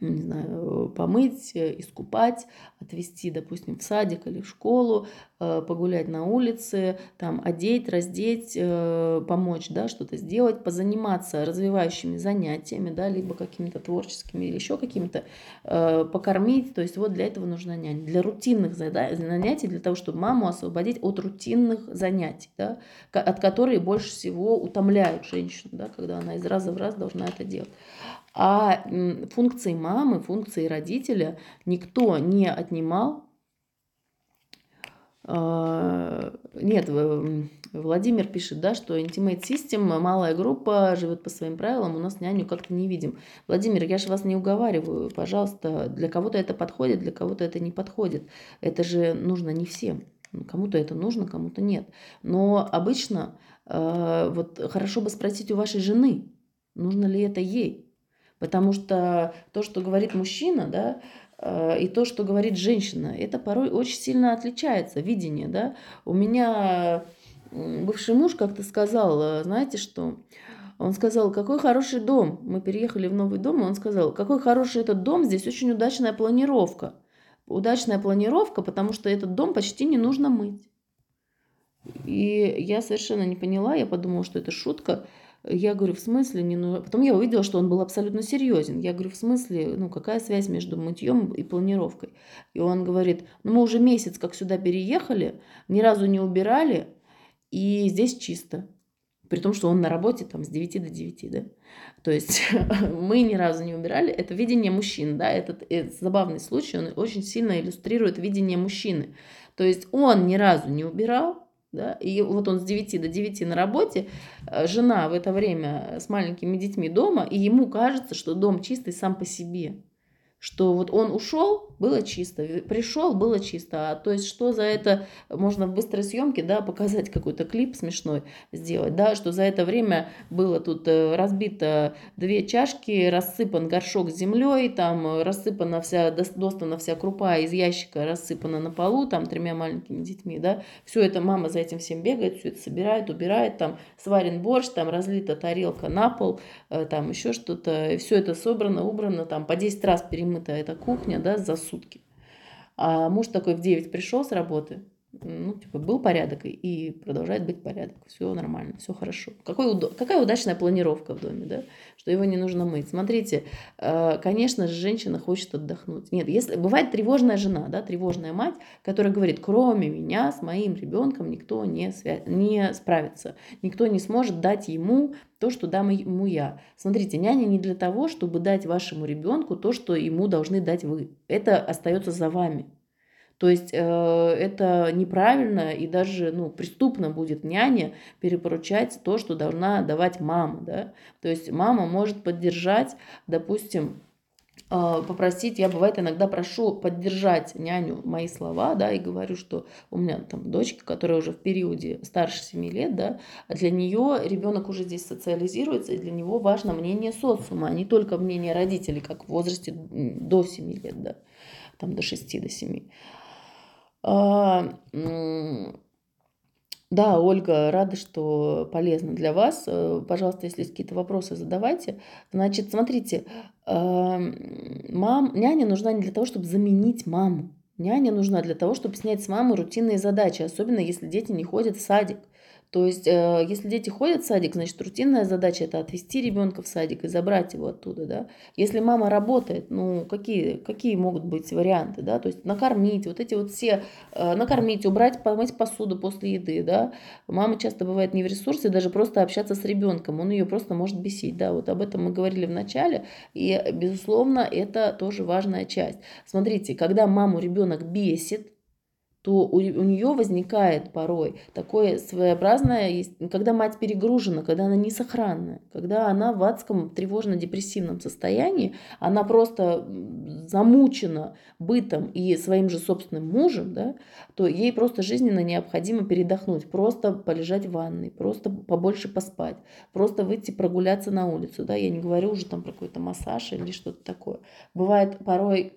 не знаю, помыть, э, искупать, отвезти, допустим, в садик или в школу, э, погулять на улице, там, одеть, раздеть, э, помочь, да, что-то сделать, позаниматься развивающими занятиями, да, либо какими-то творческими или еще какими-то, покормить, то есть вот для этого нужна няня. Для рутинных занятий, для того, чтобы маму освободить от рутинных занятий, да, от которых больше всего утомляют женщину, да, когда она из раза в раз должна это делать. А функции мамы, функции родителя никто не отнимал. А, нет, Владимир пишет, да, что Intimate System, малая группа, живет по своим правилам, у нас няню как-то не видим. Владимир, я же вас не уговариваю, пожалуйста, для кого-то это подходит, для кого-то это не подходит. Это же нужно не всем. Кому-то это нужно, кому-то нет. Но обычно э, вот хорошо бы спросить у вашей жены, нужно ли это ей. Потому что то, что говорит мужчина, да, э, и то, что говорит женщина, это порой очень сильно отличается, видение, да. У меня бывший муж как-то сказал, э, знаете что, он сказал, какой хороший дом. Мы переехали в новый дом, и он сказал, какой хороший этот дом, здесь очень удачная планировка. Удачная планировка, потому что этот дом почти не нужно мыть. И я совершенно не поняла, я подумала, что это шутка. Я говорю, в смысле? Не, ну... Потом я увидела, что он был абсолютно серьезен. Я говорю, в смысле? Ну, какая связь между мытьем и планировкой? И он говорит, ну, мы уже месяц как сюда переехали, ни разу не убирали, и здесь чисто. При том, что он на работе там с 9 до 9, да. То есть мы ни разу не убирали. Это видение мужчин, да. Этот, этот забавный случай, он очень сильно иллюстрирует видение мужчины. То есть он ни разу не убирал, да, и вот он с 9 до 9 на работе, э, жена в это время с маленькими детьми дома, и ему кажется, что дом чистый сам по себе что вот он ушел, было чисто, пришел, было чисто. А то есть что за это можно в быстрой съемке, да, показать какой-то клип смешной сделать, да, что за это время было тут э, разбито две чашки, рассыпан горшок с землей, там рассыпана вся, достана вся крупа из ящика, рассыпана на полу, там тремя маленькими детьми, да, все это мама за этим всем бегает, все это собирает, убирает, там сварен борщ, там разлита тарелка на пол, э, там еще что-то, все это собрано, убрано, там по 10 раз перемыто вымытая эта кухня, да, за сутки. А муж такой в 9 пришел с работы, ну, типа, был порядок и продолжает быть порядок. Все нормально, все хорошо. Какой, какая удачная планировка в доме, да, что его не нужно мыть. Смотрите, э, конечно же, женщина хочет отдохнуть. Нет, если бывает тревожная жена, да, тревожная мать, которая говорит, кроме меня с моим ребенком никто не, свя... не справится, никто не сможет дать ему то, что дам ему я. Смотрите, няня не для того, чтобы дать вашему ребенку то, что ему должны дать вы. Это остается за вами. То есть э, это неправильно и даже ну, преступно будет няне перепоручать то, что должна давать мама. Да? То есть мама может поддержать, допустим, э, попросить, я бывает иногда прошу поддержать няню мои слова, да, и говорю, что у меня там дочка, которая уже в периоде старше 7 лет, да, для нее ребенок уже здесь социализируется, и для него важно мнение социума, а не только мнение родителей, как в возрасте до 7 лет, да, там до 6, до 7. А, да, Ольга, рада, что полезно для вас. Э, пожалуйста, если есть какие-то вопросы, задавайте. Значит, смотрите, а, мам, няня нужна не для того, чтобы заменить маму. Няня нужна для того, чтобы снять с мамы рутинные задачи, особенно если дети не ходят в садик. То есть, э, если дети ходят в садик, значит, рутинная задача это отвезти ребенка в садик и забрать его оттуда, да. Если мама работает, ну, какие, какие могут быть варианты, да, то есть накормить, вот эти вот все, э, накормить, убрать, помыть посуду после еды, да. Мама часто бывает не в ресурсе, даже просто общаться с ребенком, он ее просто может бесить, да, вот об этом мы говорили в начале, и, безусловно, это тоже важная часть. Смотрите, когда маму ребенок бесит, то у, у нее возникает порой такое своеобразное, когда мать перегружена, когда она несохранная, когда она в адском тревожно-депрессивном состоянии, она просто замучена бытом и своим же собственным мужем, да, то ей просто жизненно необходимо передохнуть, просто полежать в ванной, просто побольше поспать, просто выйти прогуляться на улицу. Да, я не говорю уже там про какой-то массаж или что-то такое. Бывает порой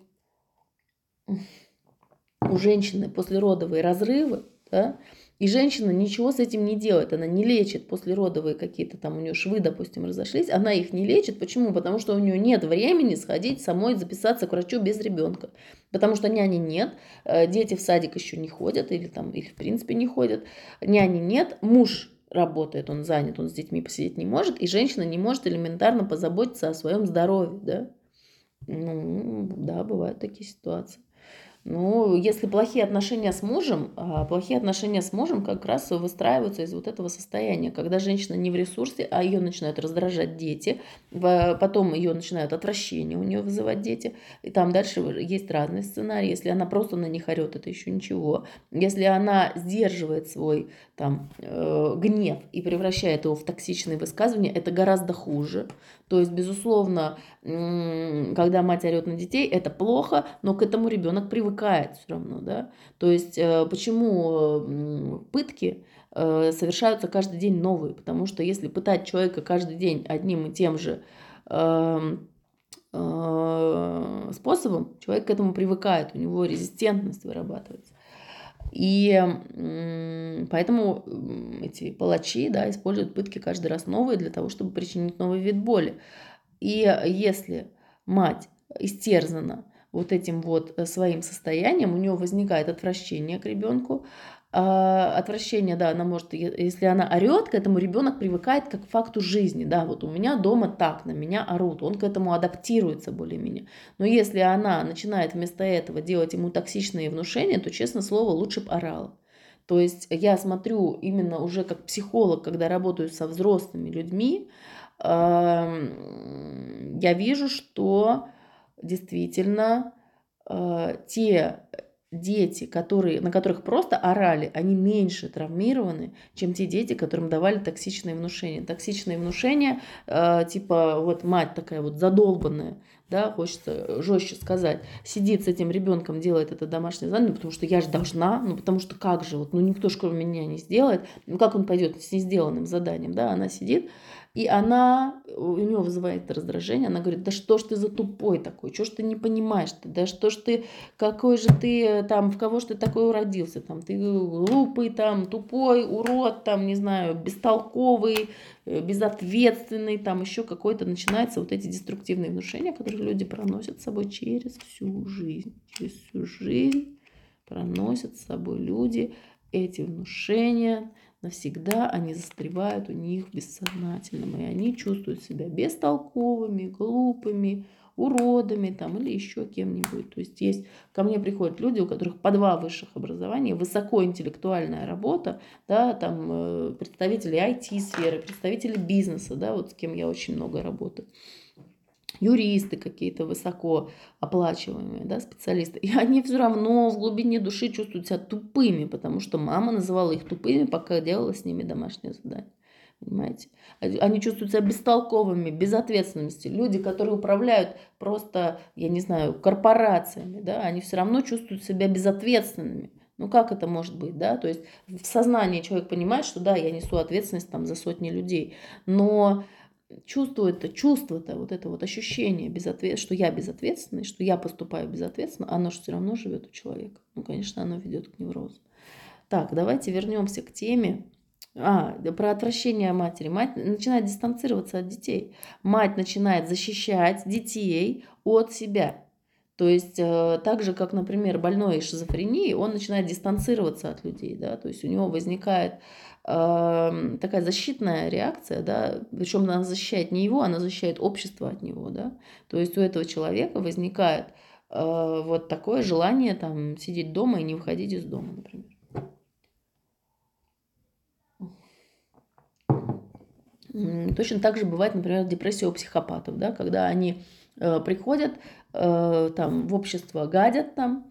у женщины послеродовые разрывы, да, и женщина ничего с этим не делает, она не лечит послеродовые какие-то там у нее швы, допустим, разошлись, она их не лечит. Почему? Потому что у нее нет времени сходить самой записаться к врачу без ребенка. Потому что няни нет, э, дети в садик еще не ходят или там их в принципе не ходят, няни нет, муж работает, он занят, он с детьми посидеть не может, и женщина не может элементарно позаботиться о своем здоровье, да. Ну, да, бывают такие ситуации. Ну, если плохие отношения с мужем, а плохие отношения с мужем как раз выстраиваются из вот этого состояния, когда женщина не в ресурсе, а ее начинают раздражать дети, потом ее начинают отвращение у нее вызывать дети, и там дальше есть разные сценарии. Если она просто на них орет, это еще ничего. Если она сдерживает свой там э, гнев и превращает его в токсичные высказывания, это гораздо хуже. То есть, безусловно, когда мать орет на детей, это плохо, но к этому ребенок привыкает все равно, да. То есть, э, почему пытки э, совершаются каждый день новые? Потому что если пытать человека каждый день одним и тем же эм, э, способом, человек к этому привыкает, у него резистентность вырабатывается. И поэтому эти палачи да, используют пытки каждый раз новые для того, чтобы причинить новый вид боли. И если мать истерзана вот этим вот э, своим состоянием, у нее возникает отвращение к ребенку, отвращение, да, она может, если она орет, к этому ребенок привыкает как к факту жизни, да, вот у меня дома так, на меня орут, он к этому адаптируется более-менее. Но если она начинает вместо этого делать ему токсичные внушения, то, честно слово, лучше бы орала. То есть я смотрю именно уже как психолог, когда работаю со взрослыми людьми, я вижу, что действительно э, те дети, которые, на которых просто орали, они меньше травмированы, чем те дети, которым давали токсичные внушения. Токсичные внушения, э, типа вот мать такая вот задолбанная, да, хочется жестче сказать, сидит с этим ребенком, делает это домашнее задание, потому что я же должна, ну потому что как же, вот, ну никто же кроме меня не сделает, ну как он пойдет с несделанным заданием, да, она сидит, и она, у нее вызывает раздражение, она говорит, да что ж ты за тупой такой, что ж ты не понимаешь, -то? да что ж ты, какой же ты там, в кого ж ты такой уродился, там, ты глупый, там, тупой, урод, там, не знаю, бестолковый, э, безответственный, там еще какой-то, начинается вот эти деструктивные внушения, которые люди проносят с собой через всю жизнь, через всю жизнь проносят с собой люди эти внушения, навсегда они застревают у них в бессознательном, и они чувствуют себя бестолковыми, глупыми, уродами там, или еще кем-нибудь. То есть есть, ко мне приходят люди, у которых по два высших образования, высокоинтеллектуальная работа, да, там э, представители IT-сферы, представители бизнеса, да, вот с кем я очень много работаю юристы какие-то высоко оплачиваемые, да, специалисты, и они все равно в глубине души чувствуют себя тупыми, потому что мама называла их тупыми, пока делала с ними домашнее задание. Понимаете? Они чувствуют себя бестолковыми, без ответственности. Люди, которые управляют просто, я не знаю, корпорациями, да, они все равно чувствуют себя безответственными. Ну как это может быть, да? То есть в сознании человек понимает, что да, я несу ответственность там за сотни людей, но чувство это, чувство-то, вот это вот ощущение, безответ... что я безответственный, что я поступаю безответственно, оно же все равно живет у человека. Ну, конечно, оно ведет к неврозу. Так, давайте вернемся к теме. А, про отвращение матери. Мать начинает дистанцироваться от детей. Мать начинает защищать детей от себя. То есть э, так же, как, например, больной шизофренией, он начинает дистанцироваться от людей. Да? То есть у него возникает такая защитная реакция, да, причем она защищает не его, она защищает общество от него, да, то есть у этого человека возникает э, вот такое желание там сидеть дома и не выходить из дома, например. Точно так же бывает, например, депрессия у психопатов, да, когда они э, приходят э, там в общество, гадят там,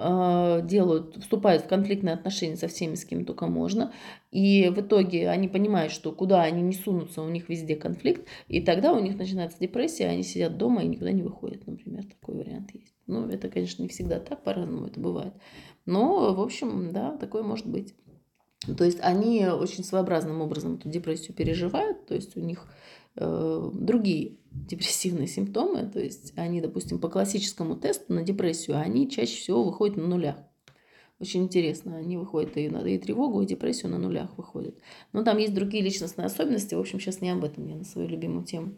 а, делают, вступают в конфликтные отношения со всеми, с кем только можно. И в итоге они понимают, что куда они не сунутся, у них везде конфликт. И тогда у них начинается депрессия, они сидят дома и никуда не выходят, например. Такой вариант есть. Ну, это, конечно, не всегда так, по-разному это бывает. Но, в общем, да, такое может быть. То есть они очень своеобразным образом эту депрессию переживают, то есть у них э, другие депрессивные симптомы, то есть они, допустим, по классическому тесту на депрессию, они чаще всего выходят на нулях. Очень интересно, они выходят и на и тревогу, и депрессию на нулях выходят. Но там есть другие личностные особенности, в общем, сейчас не об этом, я на свою любимую тему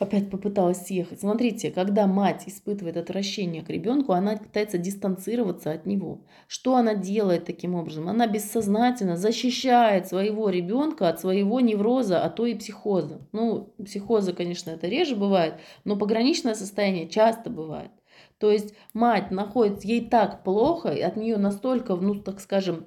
опять попыталась съехать. Смотрите, когда мать испытывает отвращение к ребенку, она пытается дистанцироваться от него. Что она делает таким образом? Она бессознательно защищает своего ребенка от своего невроза, а то и психоза. Ну, психоза, конечно, это реже бывает, но пограничное состояние часто бывает. То есть мать находится, ей так плохо, и от нее настолько, ну, так скажем,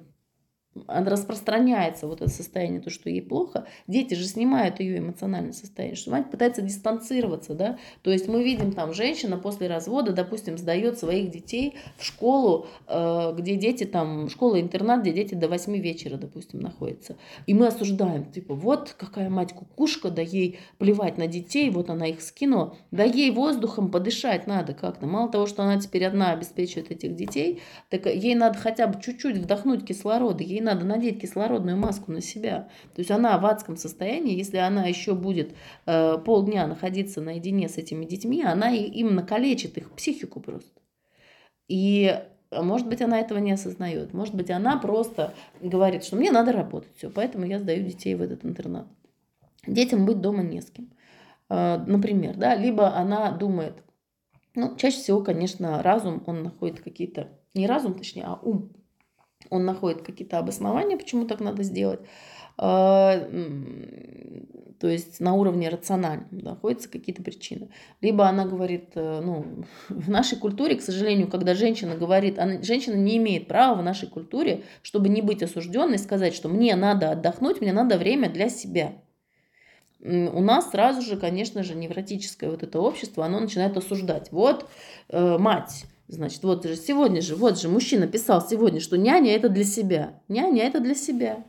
распространяется вот это состояние, то, что ей плохо, дети же снимают ее эмоциональное состояние, что мать пытается дистанцироваться, да, то есть мы видим там женщина после развода, допустим, сдает своих детей в школу, э, где дети там, школа-интернат, где дети до 8 вечера, допустим, находятся, и мы осуждаем, типа, вот какая мать кукушка, да ей плевать на детей, вот она их скинула, да ей воздухом подышать надо как-то, мало того, что она теперь одна обеспечивает этих детей, так ей надо хотя бы чуть-чуть вдохнуть кислорода, ей надо надеть кислородную маску на себя. То есть она в адском состоянии, если она еще будет э, полдня находиться наедине с этими детьми, она им накалечит их психику просто. И может быть, она этого не осознает. Может быть, она просто говорит, что мне надо работать, все, поэтому я сдаю детей в этот интернат. Детям быть дома не с кем. Э, например, да, либо она думает, ну, чаще всего, конечно, разум, он находит какие-то, не разум, точнее, а ум, он находит какие-то обоснования, почему так надо сделать. а, то есть на уровне рациональном находятся какие-то причины. Либо она говорит, э, ну, в нашей культуре, к сожалению, когда женщина говорит, она, женщина не имеет права в нашей культуре, чтобы не быть осужденной, сказать, что мне надо отдохнуть, мне надо время для себя. У нас сразу же, конечно же, невротическое вот это общество, оно начинает осуждать. Вот э, мать, значит, вот же сегодня же, вот же мужчина писал сегодня, что няня это для себя. Няня это для себя.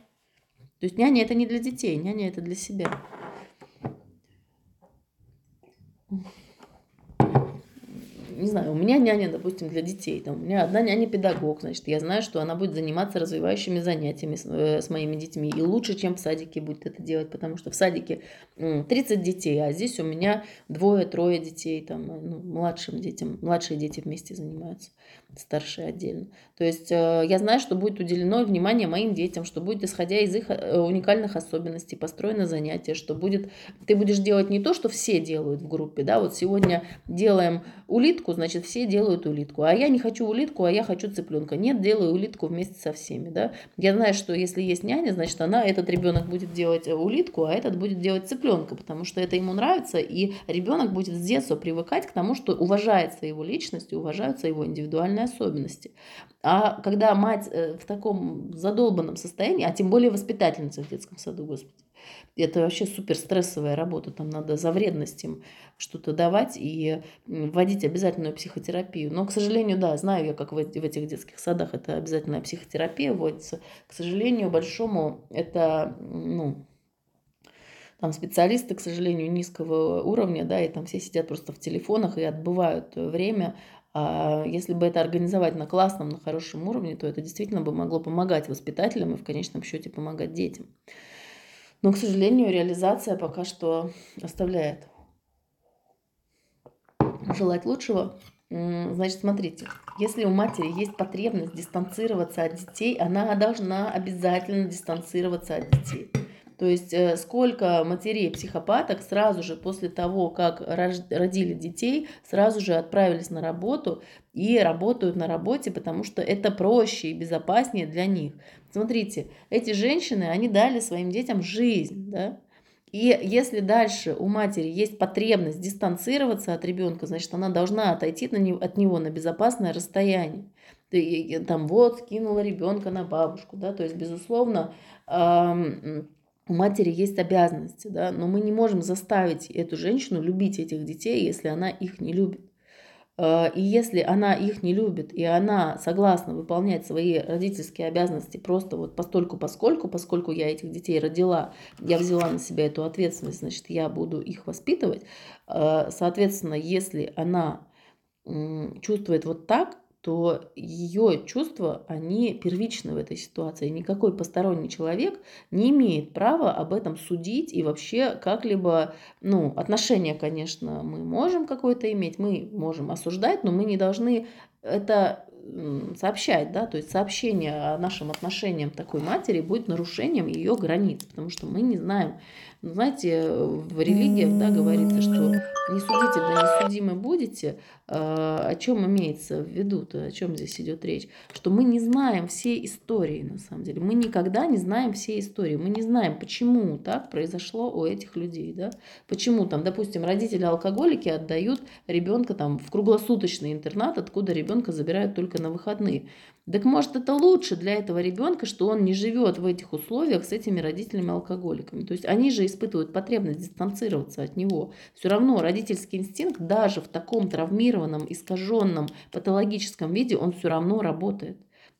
То есть няня это не для детей, няня это для себя. Не знаю, у меня няня, допустим, для детей, там, у меня одна няня-педагог, значит, я знаю, что она будет заниматься развивающими занятиями с, э, с моими детьми, и лучше, чем в садике будет это делать, потому что в садике 30 детей, а здесь у меня двое-трое детей, там, ну, младшим детям, младшие дети вместе занимаются старшие отдельно. То есть э, я знаю, что будет уделено внимание моим детям, что будет, исходя из их э, уникальных особенностей, построено занятие, что будет, ты будешь делать не то, что все делают в группе, да, вот сегодня делаем улитку, значит, все делают улитку, а я не хочу улитку, а я хочу цыпленка. Нет, делаю улитку вместе со всеми, да. Я знаю, что если есть няня, значит, она, этот ребенок будет делать улитку, а этот будет делать цыпленка, потому что это ему нравится, и ребенок будет с детства привыкать к тому, что уважается его личность, уважаются его индивидуальные особенности. А когда мать э, в таком задолбанном состоянии, а тем более воспитательница в детском саду, господи, это вообще супер стрессовая работа, там надо за вредность им что-то давать и вводить обязательную психотерапию. Но, к сожалению, да, знаю я, как в этих детских садах это обязательная психотерапия вводится. К сожалению, большому это, ну, там специалисты, к сожалению, низкого уровня, да, и там все сидят просто в телефонах и отбывают время а если бы это организовать на классном, на хорошем уровне, то это действительно бы могло помогать воспитателям и в конечном счете помогать детям. Но, к сожалению, реализация пока что оставляет желать лучшего. Значит, смотрите, если у матери есть потребность дистанцироваться от детей, она должна обязательно дистанцироваться от детей. То есть э, сколько матерей психопаток сразу же после того, как родили детей, сразу же отправились на работу и работают на работе, потому что это проще и безопаснее для них. Смотрите, эти женщины, они дали своим детям жизнь, да, и если дальше у матери есть потребность дистанцироваться от ребенка, значит, она должна отойти на него, от него на безопасное расстояние. Ты там вот скинула ребенка на бабушку, да, то есть, безусловно, у матери есть обязанности, да, но мы не можем заставить эту женщину любить этих детей, если она их не любит. Э, и если она их не любит, и она согласна выполнять свои родительские обязанности просто вот постольку поскольку, поскольку я этих детей родила, я взяла на себя эту ответственность, значит, я буду их воспитывать. Э, соответственно, если она чувствует вот так, то ее чувства, они первичны в этой ситуации. Никакой посторонний человек не имеет права об этом судить и вообще как-либо, ну, отношения, конечно, мы можем какое-то иметь, мы можем осуждать, но мы не должны это сообщать, да, то есть сообщение о нашем отношениям такой матери будет нарушением ее границ, потому что мы не знаем, ну, знаете, в религиях, да, говорится, что не судите, да не судимы будете, а, о чем имеется в виду-то, о чем здесь идет речь, что мы не знаем все истории, на самом деле, мы никогда не знаем все истории, мы не знаем, почему так произошло у этих людей, да, почему там, допустим, родители-алкоголики отдают ребенка там в круглосуточный интернат, откуда ребенка забирают только на выходные. Так может это лучше для этого ребенка, что он не живет в этих условиях с этими родителями-алкоголиками. То есть они же испытывают потребность дистанцироваться от него. Все равно родительский инстинкт даже в таком травмированном, искаженном, патологическом виде, он все равно работает.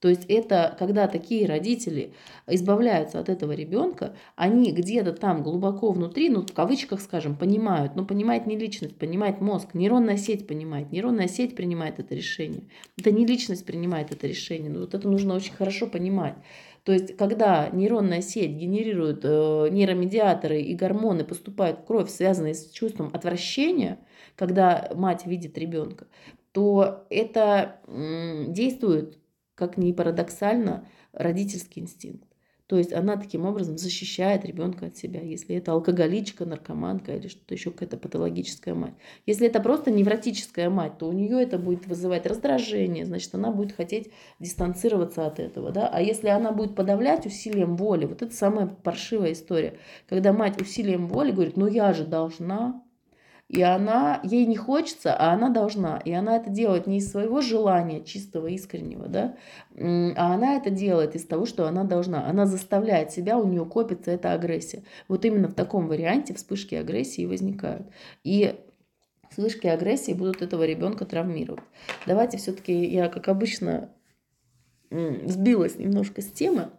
То есть это когда такие родители избавляются от этого ребенка, они где-то там глубоко внутри, ну в кавычках скажем, понимают, но понимает не личность, понимает мозг, нейронная сеть понимает, нейронная сеть принимает это решение. Это не личность принимает это решение, но вот это нужно очень хорошо понимать. То есть, когда нейронная сеть генерирует э, нейромедиаторы и гормоны поступают в кровь, связанные с чувством отвращения, когда мать видит ребенка, то это действует как ни парадоксально, родительский инстинкт. То есть она таким образом защищает ребенка от себя, если это алкоголичка, наркоманка или что-то еще какая-то патологическая мать. Если это просто невротическая мать, то у нее это будет вызывать раздражение, значит, она будет хотеть дистанцироваться от этого. Да? А если она будет подавлять усилием воли, вот это самая паршивая история, когда мать усилием воли говорит, ну я же должна, и она, ей не хочется, а она должна. И она это делает не из своего желания, чистого, искреннего, да, а она это делает из того, что она должна. Она заставляет себя, у нее копится эта агрессия. Вот именно в таком варианте вспышки агрессии возникают. И вспышки агрессии будут этого ребенка травмировать. Давайте все-таки я, как обычно, сбилась немножко с темы.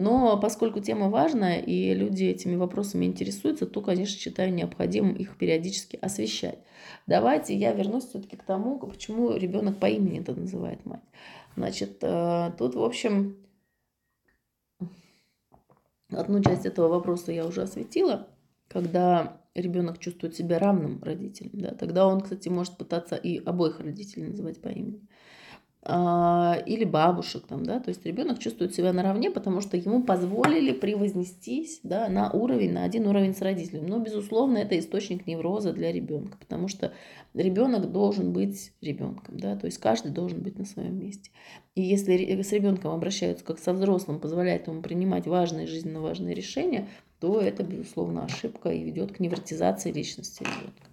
Но поскольку тема важная и люди этими вопросами интересуются, то, конечно, считаю необходимым их периодически освещать. Давайте я вернусь все-таки к тому, почему ребенок по имени это называет мать. Значит, э, тут, в общем, одну часть этого вопроса я уже осветила, когда ребенок чувствует себя равным родителям, да, тогда он, кстати, может пытаться и обоих родителей называть по имени. А, или бабушек там, да, то есть ребенок чувствует себя наравне, потому что ему позволили превознестись, да, на уровень, на один уровень с родителем. Но, безусловно, это источник невроза для ребенка, потому что ребенок должен быть ребенком, да, то есть каждый должен быть на своем месте. И если с ребенком обращаются как со взрослым, позволяет ему принимать важные, жизненно важные решения, то это, безусловно, ошибка и ведет к невротизации личности ребенка.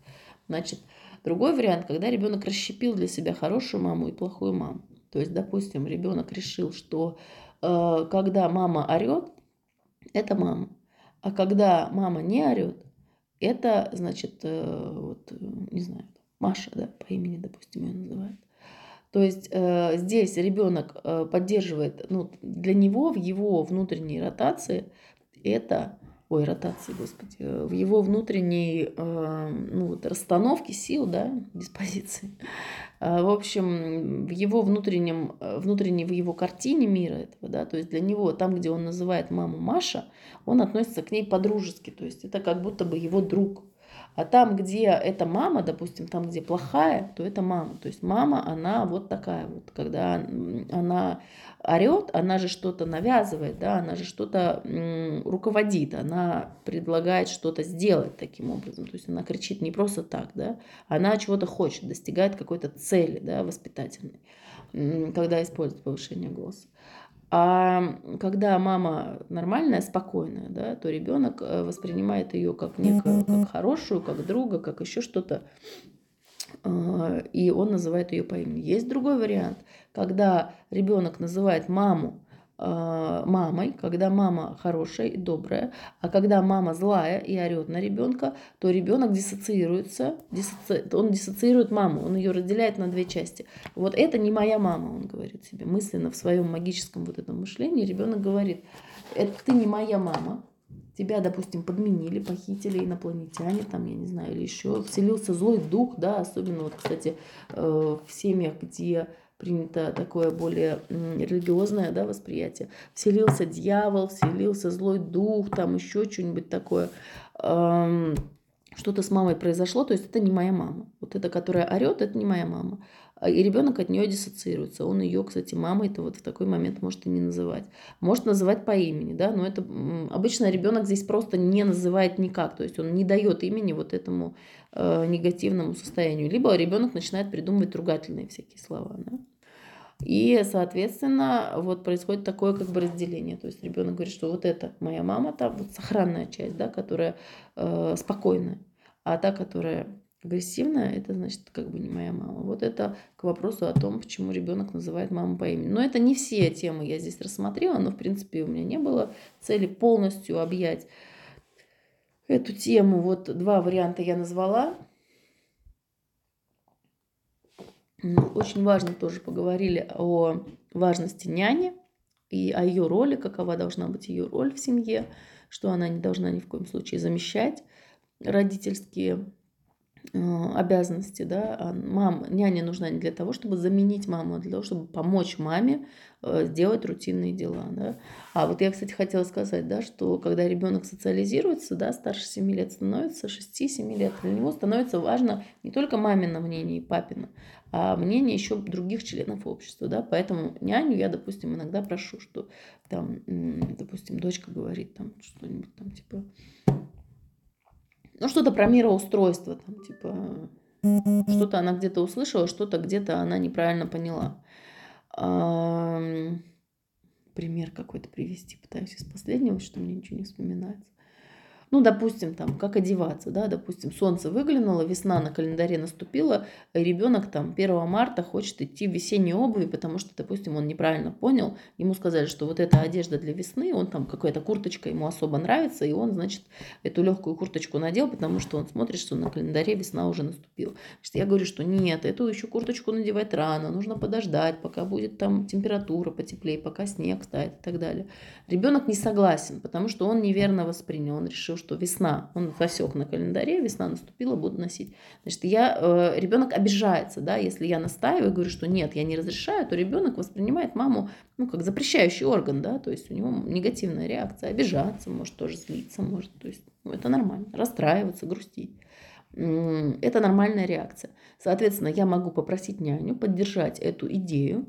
Значит, Другой вариант, когда ребенок расщепил для себя хорошую маму и плохую маму. То есть, допустим, ребенок решил, что э, когда мама орет, это мама. А когда мама не орет, это, значит, э, вот, не знаю, Маша, да, по имени, допустим, ее называют. То есть э, здесь ребенок э, поддерживает, ну, для него в его внутренней ротации это ой, ротации, господи, э, в его внутренней э, ну, вот, расстановке сил, да, диспозиции. Э, в общем, в его внутреннем, внутренней, в его картине мира этого, да, то есть для него, там, где он называет маму Маша, он относится к ней по-дружески, то есть это как будто бы его друг. А там, где это мама, допустим, там, где плохая, то это мама. То есть мама, она вот такая вот, когда она орет, она же что-то навязывает, да, она же что-то руководит, она предлагает что-то сделать таким образом. То есть она кричит не просто так, да, она чего-то хочет, достигает какой-то цели, да, воспитательной, когда использует повышение голоса. А когда мама нормальная, спокойная, да, то ребенок э, воспринимает ее как некую, как хорошую, как друга, как еще что-то. А, и он называет ее по имени. Есть другой вариант, когда ребенок называет маму мамой, когда мама хорошая и добрая, а когда мама злая и орет на ребенка, то ребенок диссоциируется, диссоци... он диссоциирует маму, он ее разделяет на две части. Вот это не моя мама, он говорит себе мысленно в своем магическом вот этом мышлении. Ребенок говорит, это ты не моя мама, тебя, допустим, подменили, похитили инопланетяне, там, я не знаю, или еще вселился злой дух, да, особенно вот, кстати, э, в семьях, где принято такое более религиозное да, восприятие. Вселился дьявол, вселился злой дух, там еще что-нибудь такое. Что-то с мамой произошло, то есть это не моя мама. Вот эта, которая орет, это не моя мама. А, и ребенок от нее диссоциируется. Он ее, кстати, мамой-то вот в такой момент может и не называть. Может называть по имени, да, но это обычно ребенок здесь просто не называет никак, то есть он не дает имени вот этому э, негативному состоянию. Либо ребенок начинает придумывать ругательные всякие слова, да. И, соответственно, вот происходит такое как бы разделение. То есть ребенок говорит, что вот это моя мама, там вот сохранная часть, да, которая э, спокойная, а та, которая агрессивная, это значит как бы не моя мама. Вот это к вопросу о том, почему ребенок называет маму по имени. Но это не все темы я здесь рассмотрела, но в принципе у меня не было цели полностью объять эту тему. Вот два варианта я назвала. Очень важно тоже поговорили о важности няни и о ее роли, какова должна быть ее роль в семье, что она не должна ни в коем случае замещать родительские обязанности, да, а мам, няня нужна не для того, чтобы заменить маму, а для того, чтобы помочь маме э, сделать рутинные дела, да. А вот я, кстати, хотела сказать, да, что когда ребенок социализируется, да, старше 7 лет становится, 6-7 лет, для него становится важно не только мамино мнение и папино, а мнение еще других членов общества, да, поэтому няню я, допустим, иногда прошу, что там, допустим, дочка говорит там что-нибудь там типа ну, что-то про мироустройство, там, типа, что-то она где-то услышала, что-то где-то она неправильно поняла. Пример какой-то привести пытаюсь из последнего, что мне ничего не вспоминается. Ну, допустим, там, как одеваться, да, допустим, солнце выглянуло, весна на календаре наступила, ребенок там 1 марта хочет идти в весенней обуви, потому что, допустим, он неправильно понял, ему сказали, что вот эта одежда для весны, он там какая-то курточка ему особо нравится, и он, значит, эту легкую курточку надел, потому что он смотрит, что на календаре весна уже наступила. Значит, я говорю, что нет, эту еще курточку надевать рано, нужно подождать, пока будет там температура потеплее, пока снег тает и так далее. Ребенок не согласен, потому что он неверно воспринял, он решил, что весна, он засек на календаре, весна наступила, буду носить. Значит, я, э, ребенок обижается, да, если я настаиваю, говорю, что нет, я не разрешаю, то ребенок воспринимает маму, ну, как запрещающий орган, да, то есть у него негативная реакция, обижаться, может тоже злиться, может, то есть ну, это нормально, расстраиваться, грустить. Это нормальная реакция. Соответственно, я могу попросить няню поддержать эту идею,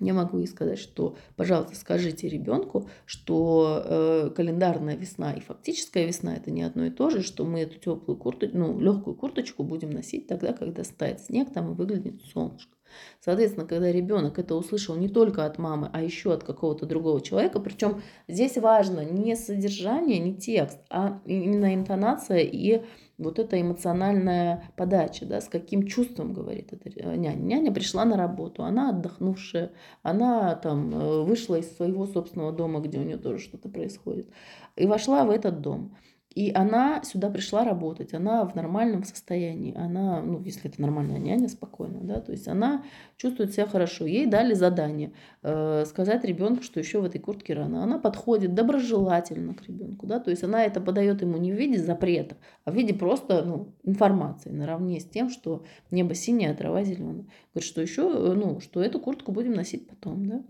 я могу ей сказать, что, пожалуйста, скажите ребенку, что э, календарная весна и фактическая весна это не одно и то же, что мы эту теплую курточку, ну, легкую курточку будем носить тогда, когда стает снег, там и выглядит солнышко. Соответственно, когда ребенок это услышал не только от мамы, а еще от какого-то другого человека, причем здесь важно не содержание, не текст, а именно интонация и вот эта эмоциональная подача, да, с каким чувством говорит эта э, няня. Няня пришла на работу, она отдохнувшая, она там э, вышла из своего собственного дома, где у нее тоже что-то происходит, и вошла в этот дом. И она сюда пришла работать, она в нормальном состоянии, она, ну, если это нормальная няня, спокойно, да, то есть она чувствует себя хорошо. Ей дали задание э, сказать ребенку, что еще в этой куртке рано. Она подходит доброжелательно к ребенку, да, то есть она это подает ему не в виде запрета, а в виде просто, ну, информации наравне с тем, что небо синее, а трава зеленая. Говорит, что еще, э, ну, что эту куртку будем носить потом, да.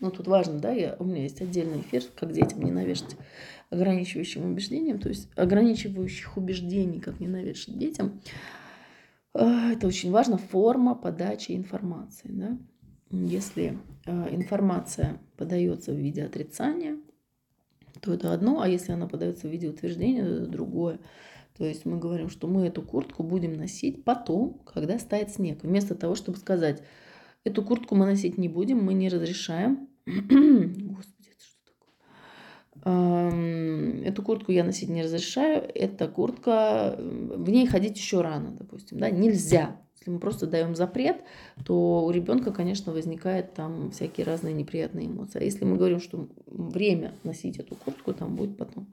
Ну, тут важно, да, я, у меня есть отдельный эфир, как детям не навешать ограничивающим убеждениям, то есть ограничивающих убеждений, как не навешать детям. А, это очень важно, форма подачи информации. Да? Если а, информация подается в виде отрицания, то это одно, а если она подается в виде утверждения, то это другое. То есть мы говорим, что мы эту куртку будем носить потом, когда стает снег. Вместо того, чтобы сказать, эту куртку мы носить не будем, мы не разрешаем. Господи, это что такое? Эту куртку я носить не разрешаю. Эта куртка, в ней ходить еще рано, допустим. Да? Нельзя. Если мы просто даем запрет, то у ребенка, конечно, возникает там всякие разные неприятные эмоции. А если мы говорим, что время носить эту куртку, там будет потом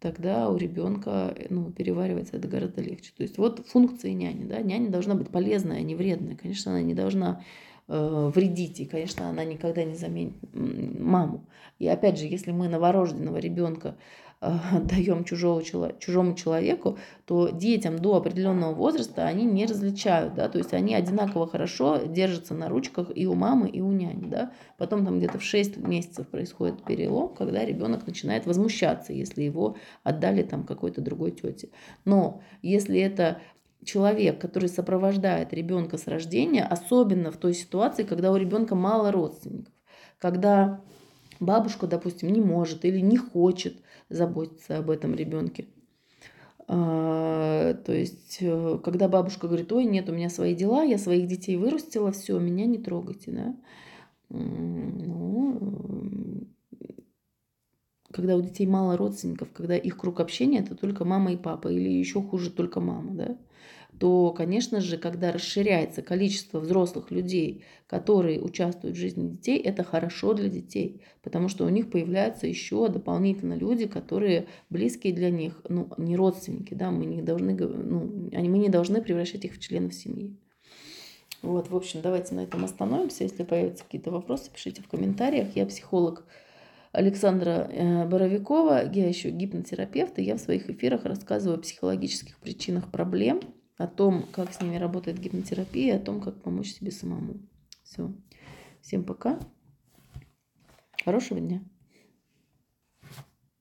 тогда у ребенка ну, переваривается это гораздо легче. То есть вот функции няни. Да? Няня должна быть полезная, а не вредная. Конечно, она не должна э, вредить, и, конечно, она никогда не заменит маму. И опять же, если мы новорожденного ребенка даем чужого, чужому человеку, то детям до определенного возраста они не различают, да, то есть они одинаково хорошо держатся на ручках и у мамы, и у няни, да. Потом там где-то в 6 месяцев происходит перелом, когда ребенок начинает возмущаться, если его отдали там какой-то другой тете. Но если это человек, который сопровождает ребенка с рождения, особенно в той ситуации, когда у ребенка мало родственников, когда бабушка, допустим, не может или не хочет заботиться об этом ребенке. А, то есть, э, когда бабушка говорит, ой, нет, у меня свои дела, я своих детей вырастила, все, меня не трогайте, да. Ну, когда у детей мало родственников, когда их круг общения это только мама и папа, или еще хуже только мама, да, то, конечно же, когда расширяется количество взрослых людей, которые участвуют в жизни детей, это хорошо для детей, потому что у них появляются еще дополнительно люди, которые близкие для них, ну, не родственники, да, мы не должны, ну, мы не должны превращать их в членов семьи. Вот, в общем, давайте на этом остановимся. Если появятся какие-то вопросы, пишите в комментариях. Я психолог Александра э, Боровикова. Я еще гипнотерапевт, и я в своих эфирах рассказываю о психологических причинах проблем, о том, как с ними работает гипнотерапия, о том, как помочь себе самому. Все. Всем пока. Хорошего дня.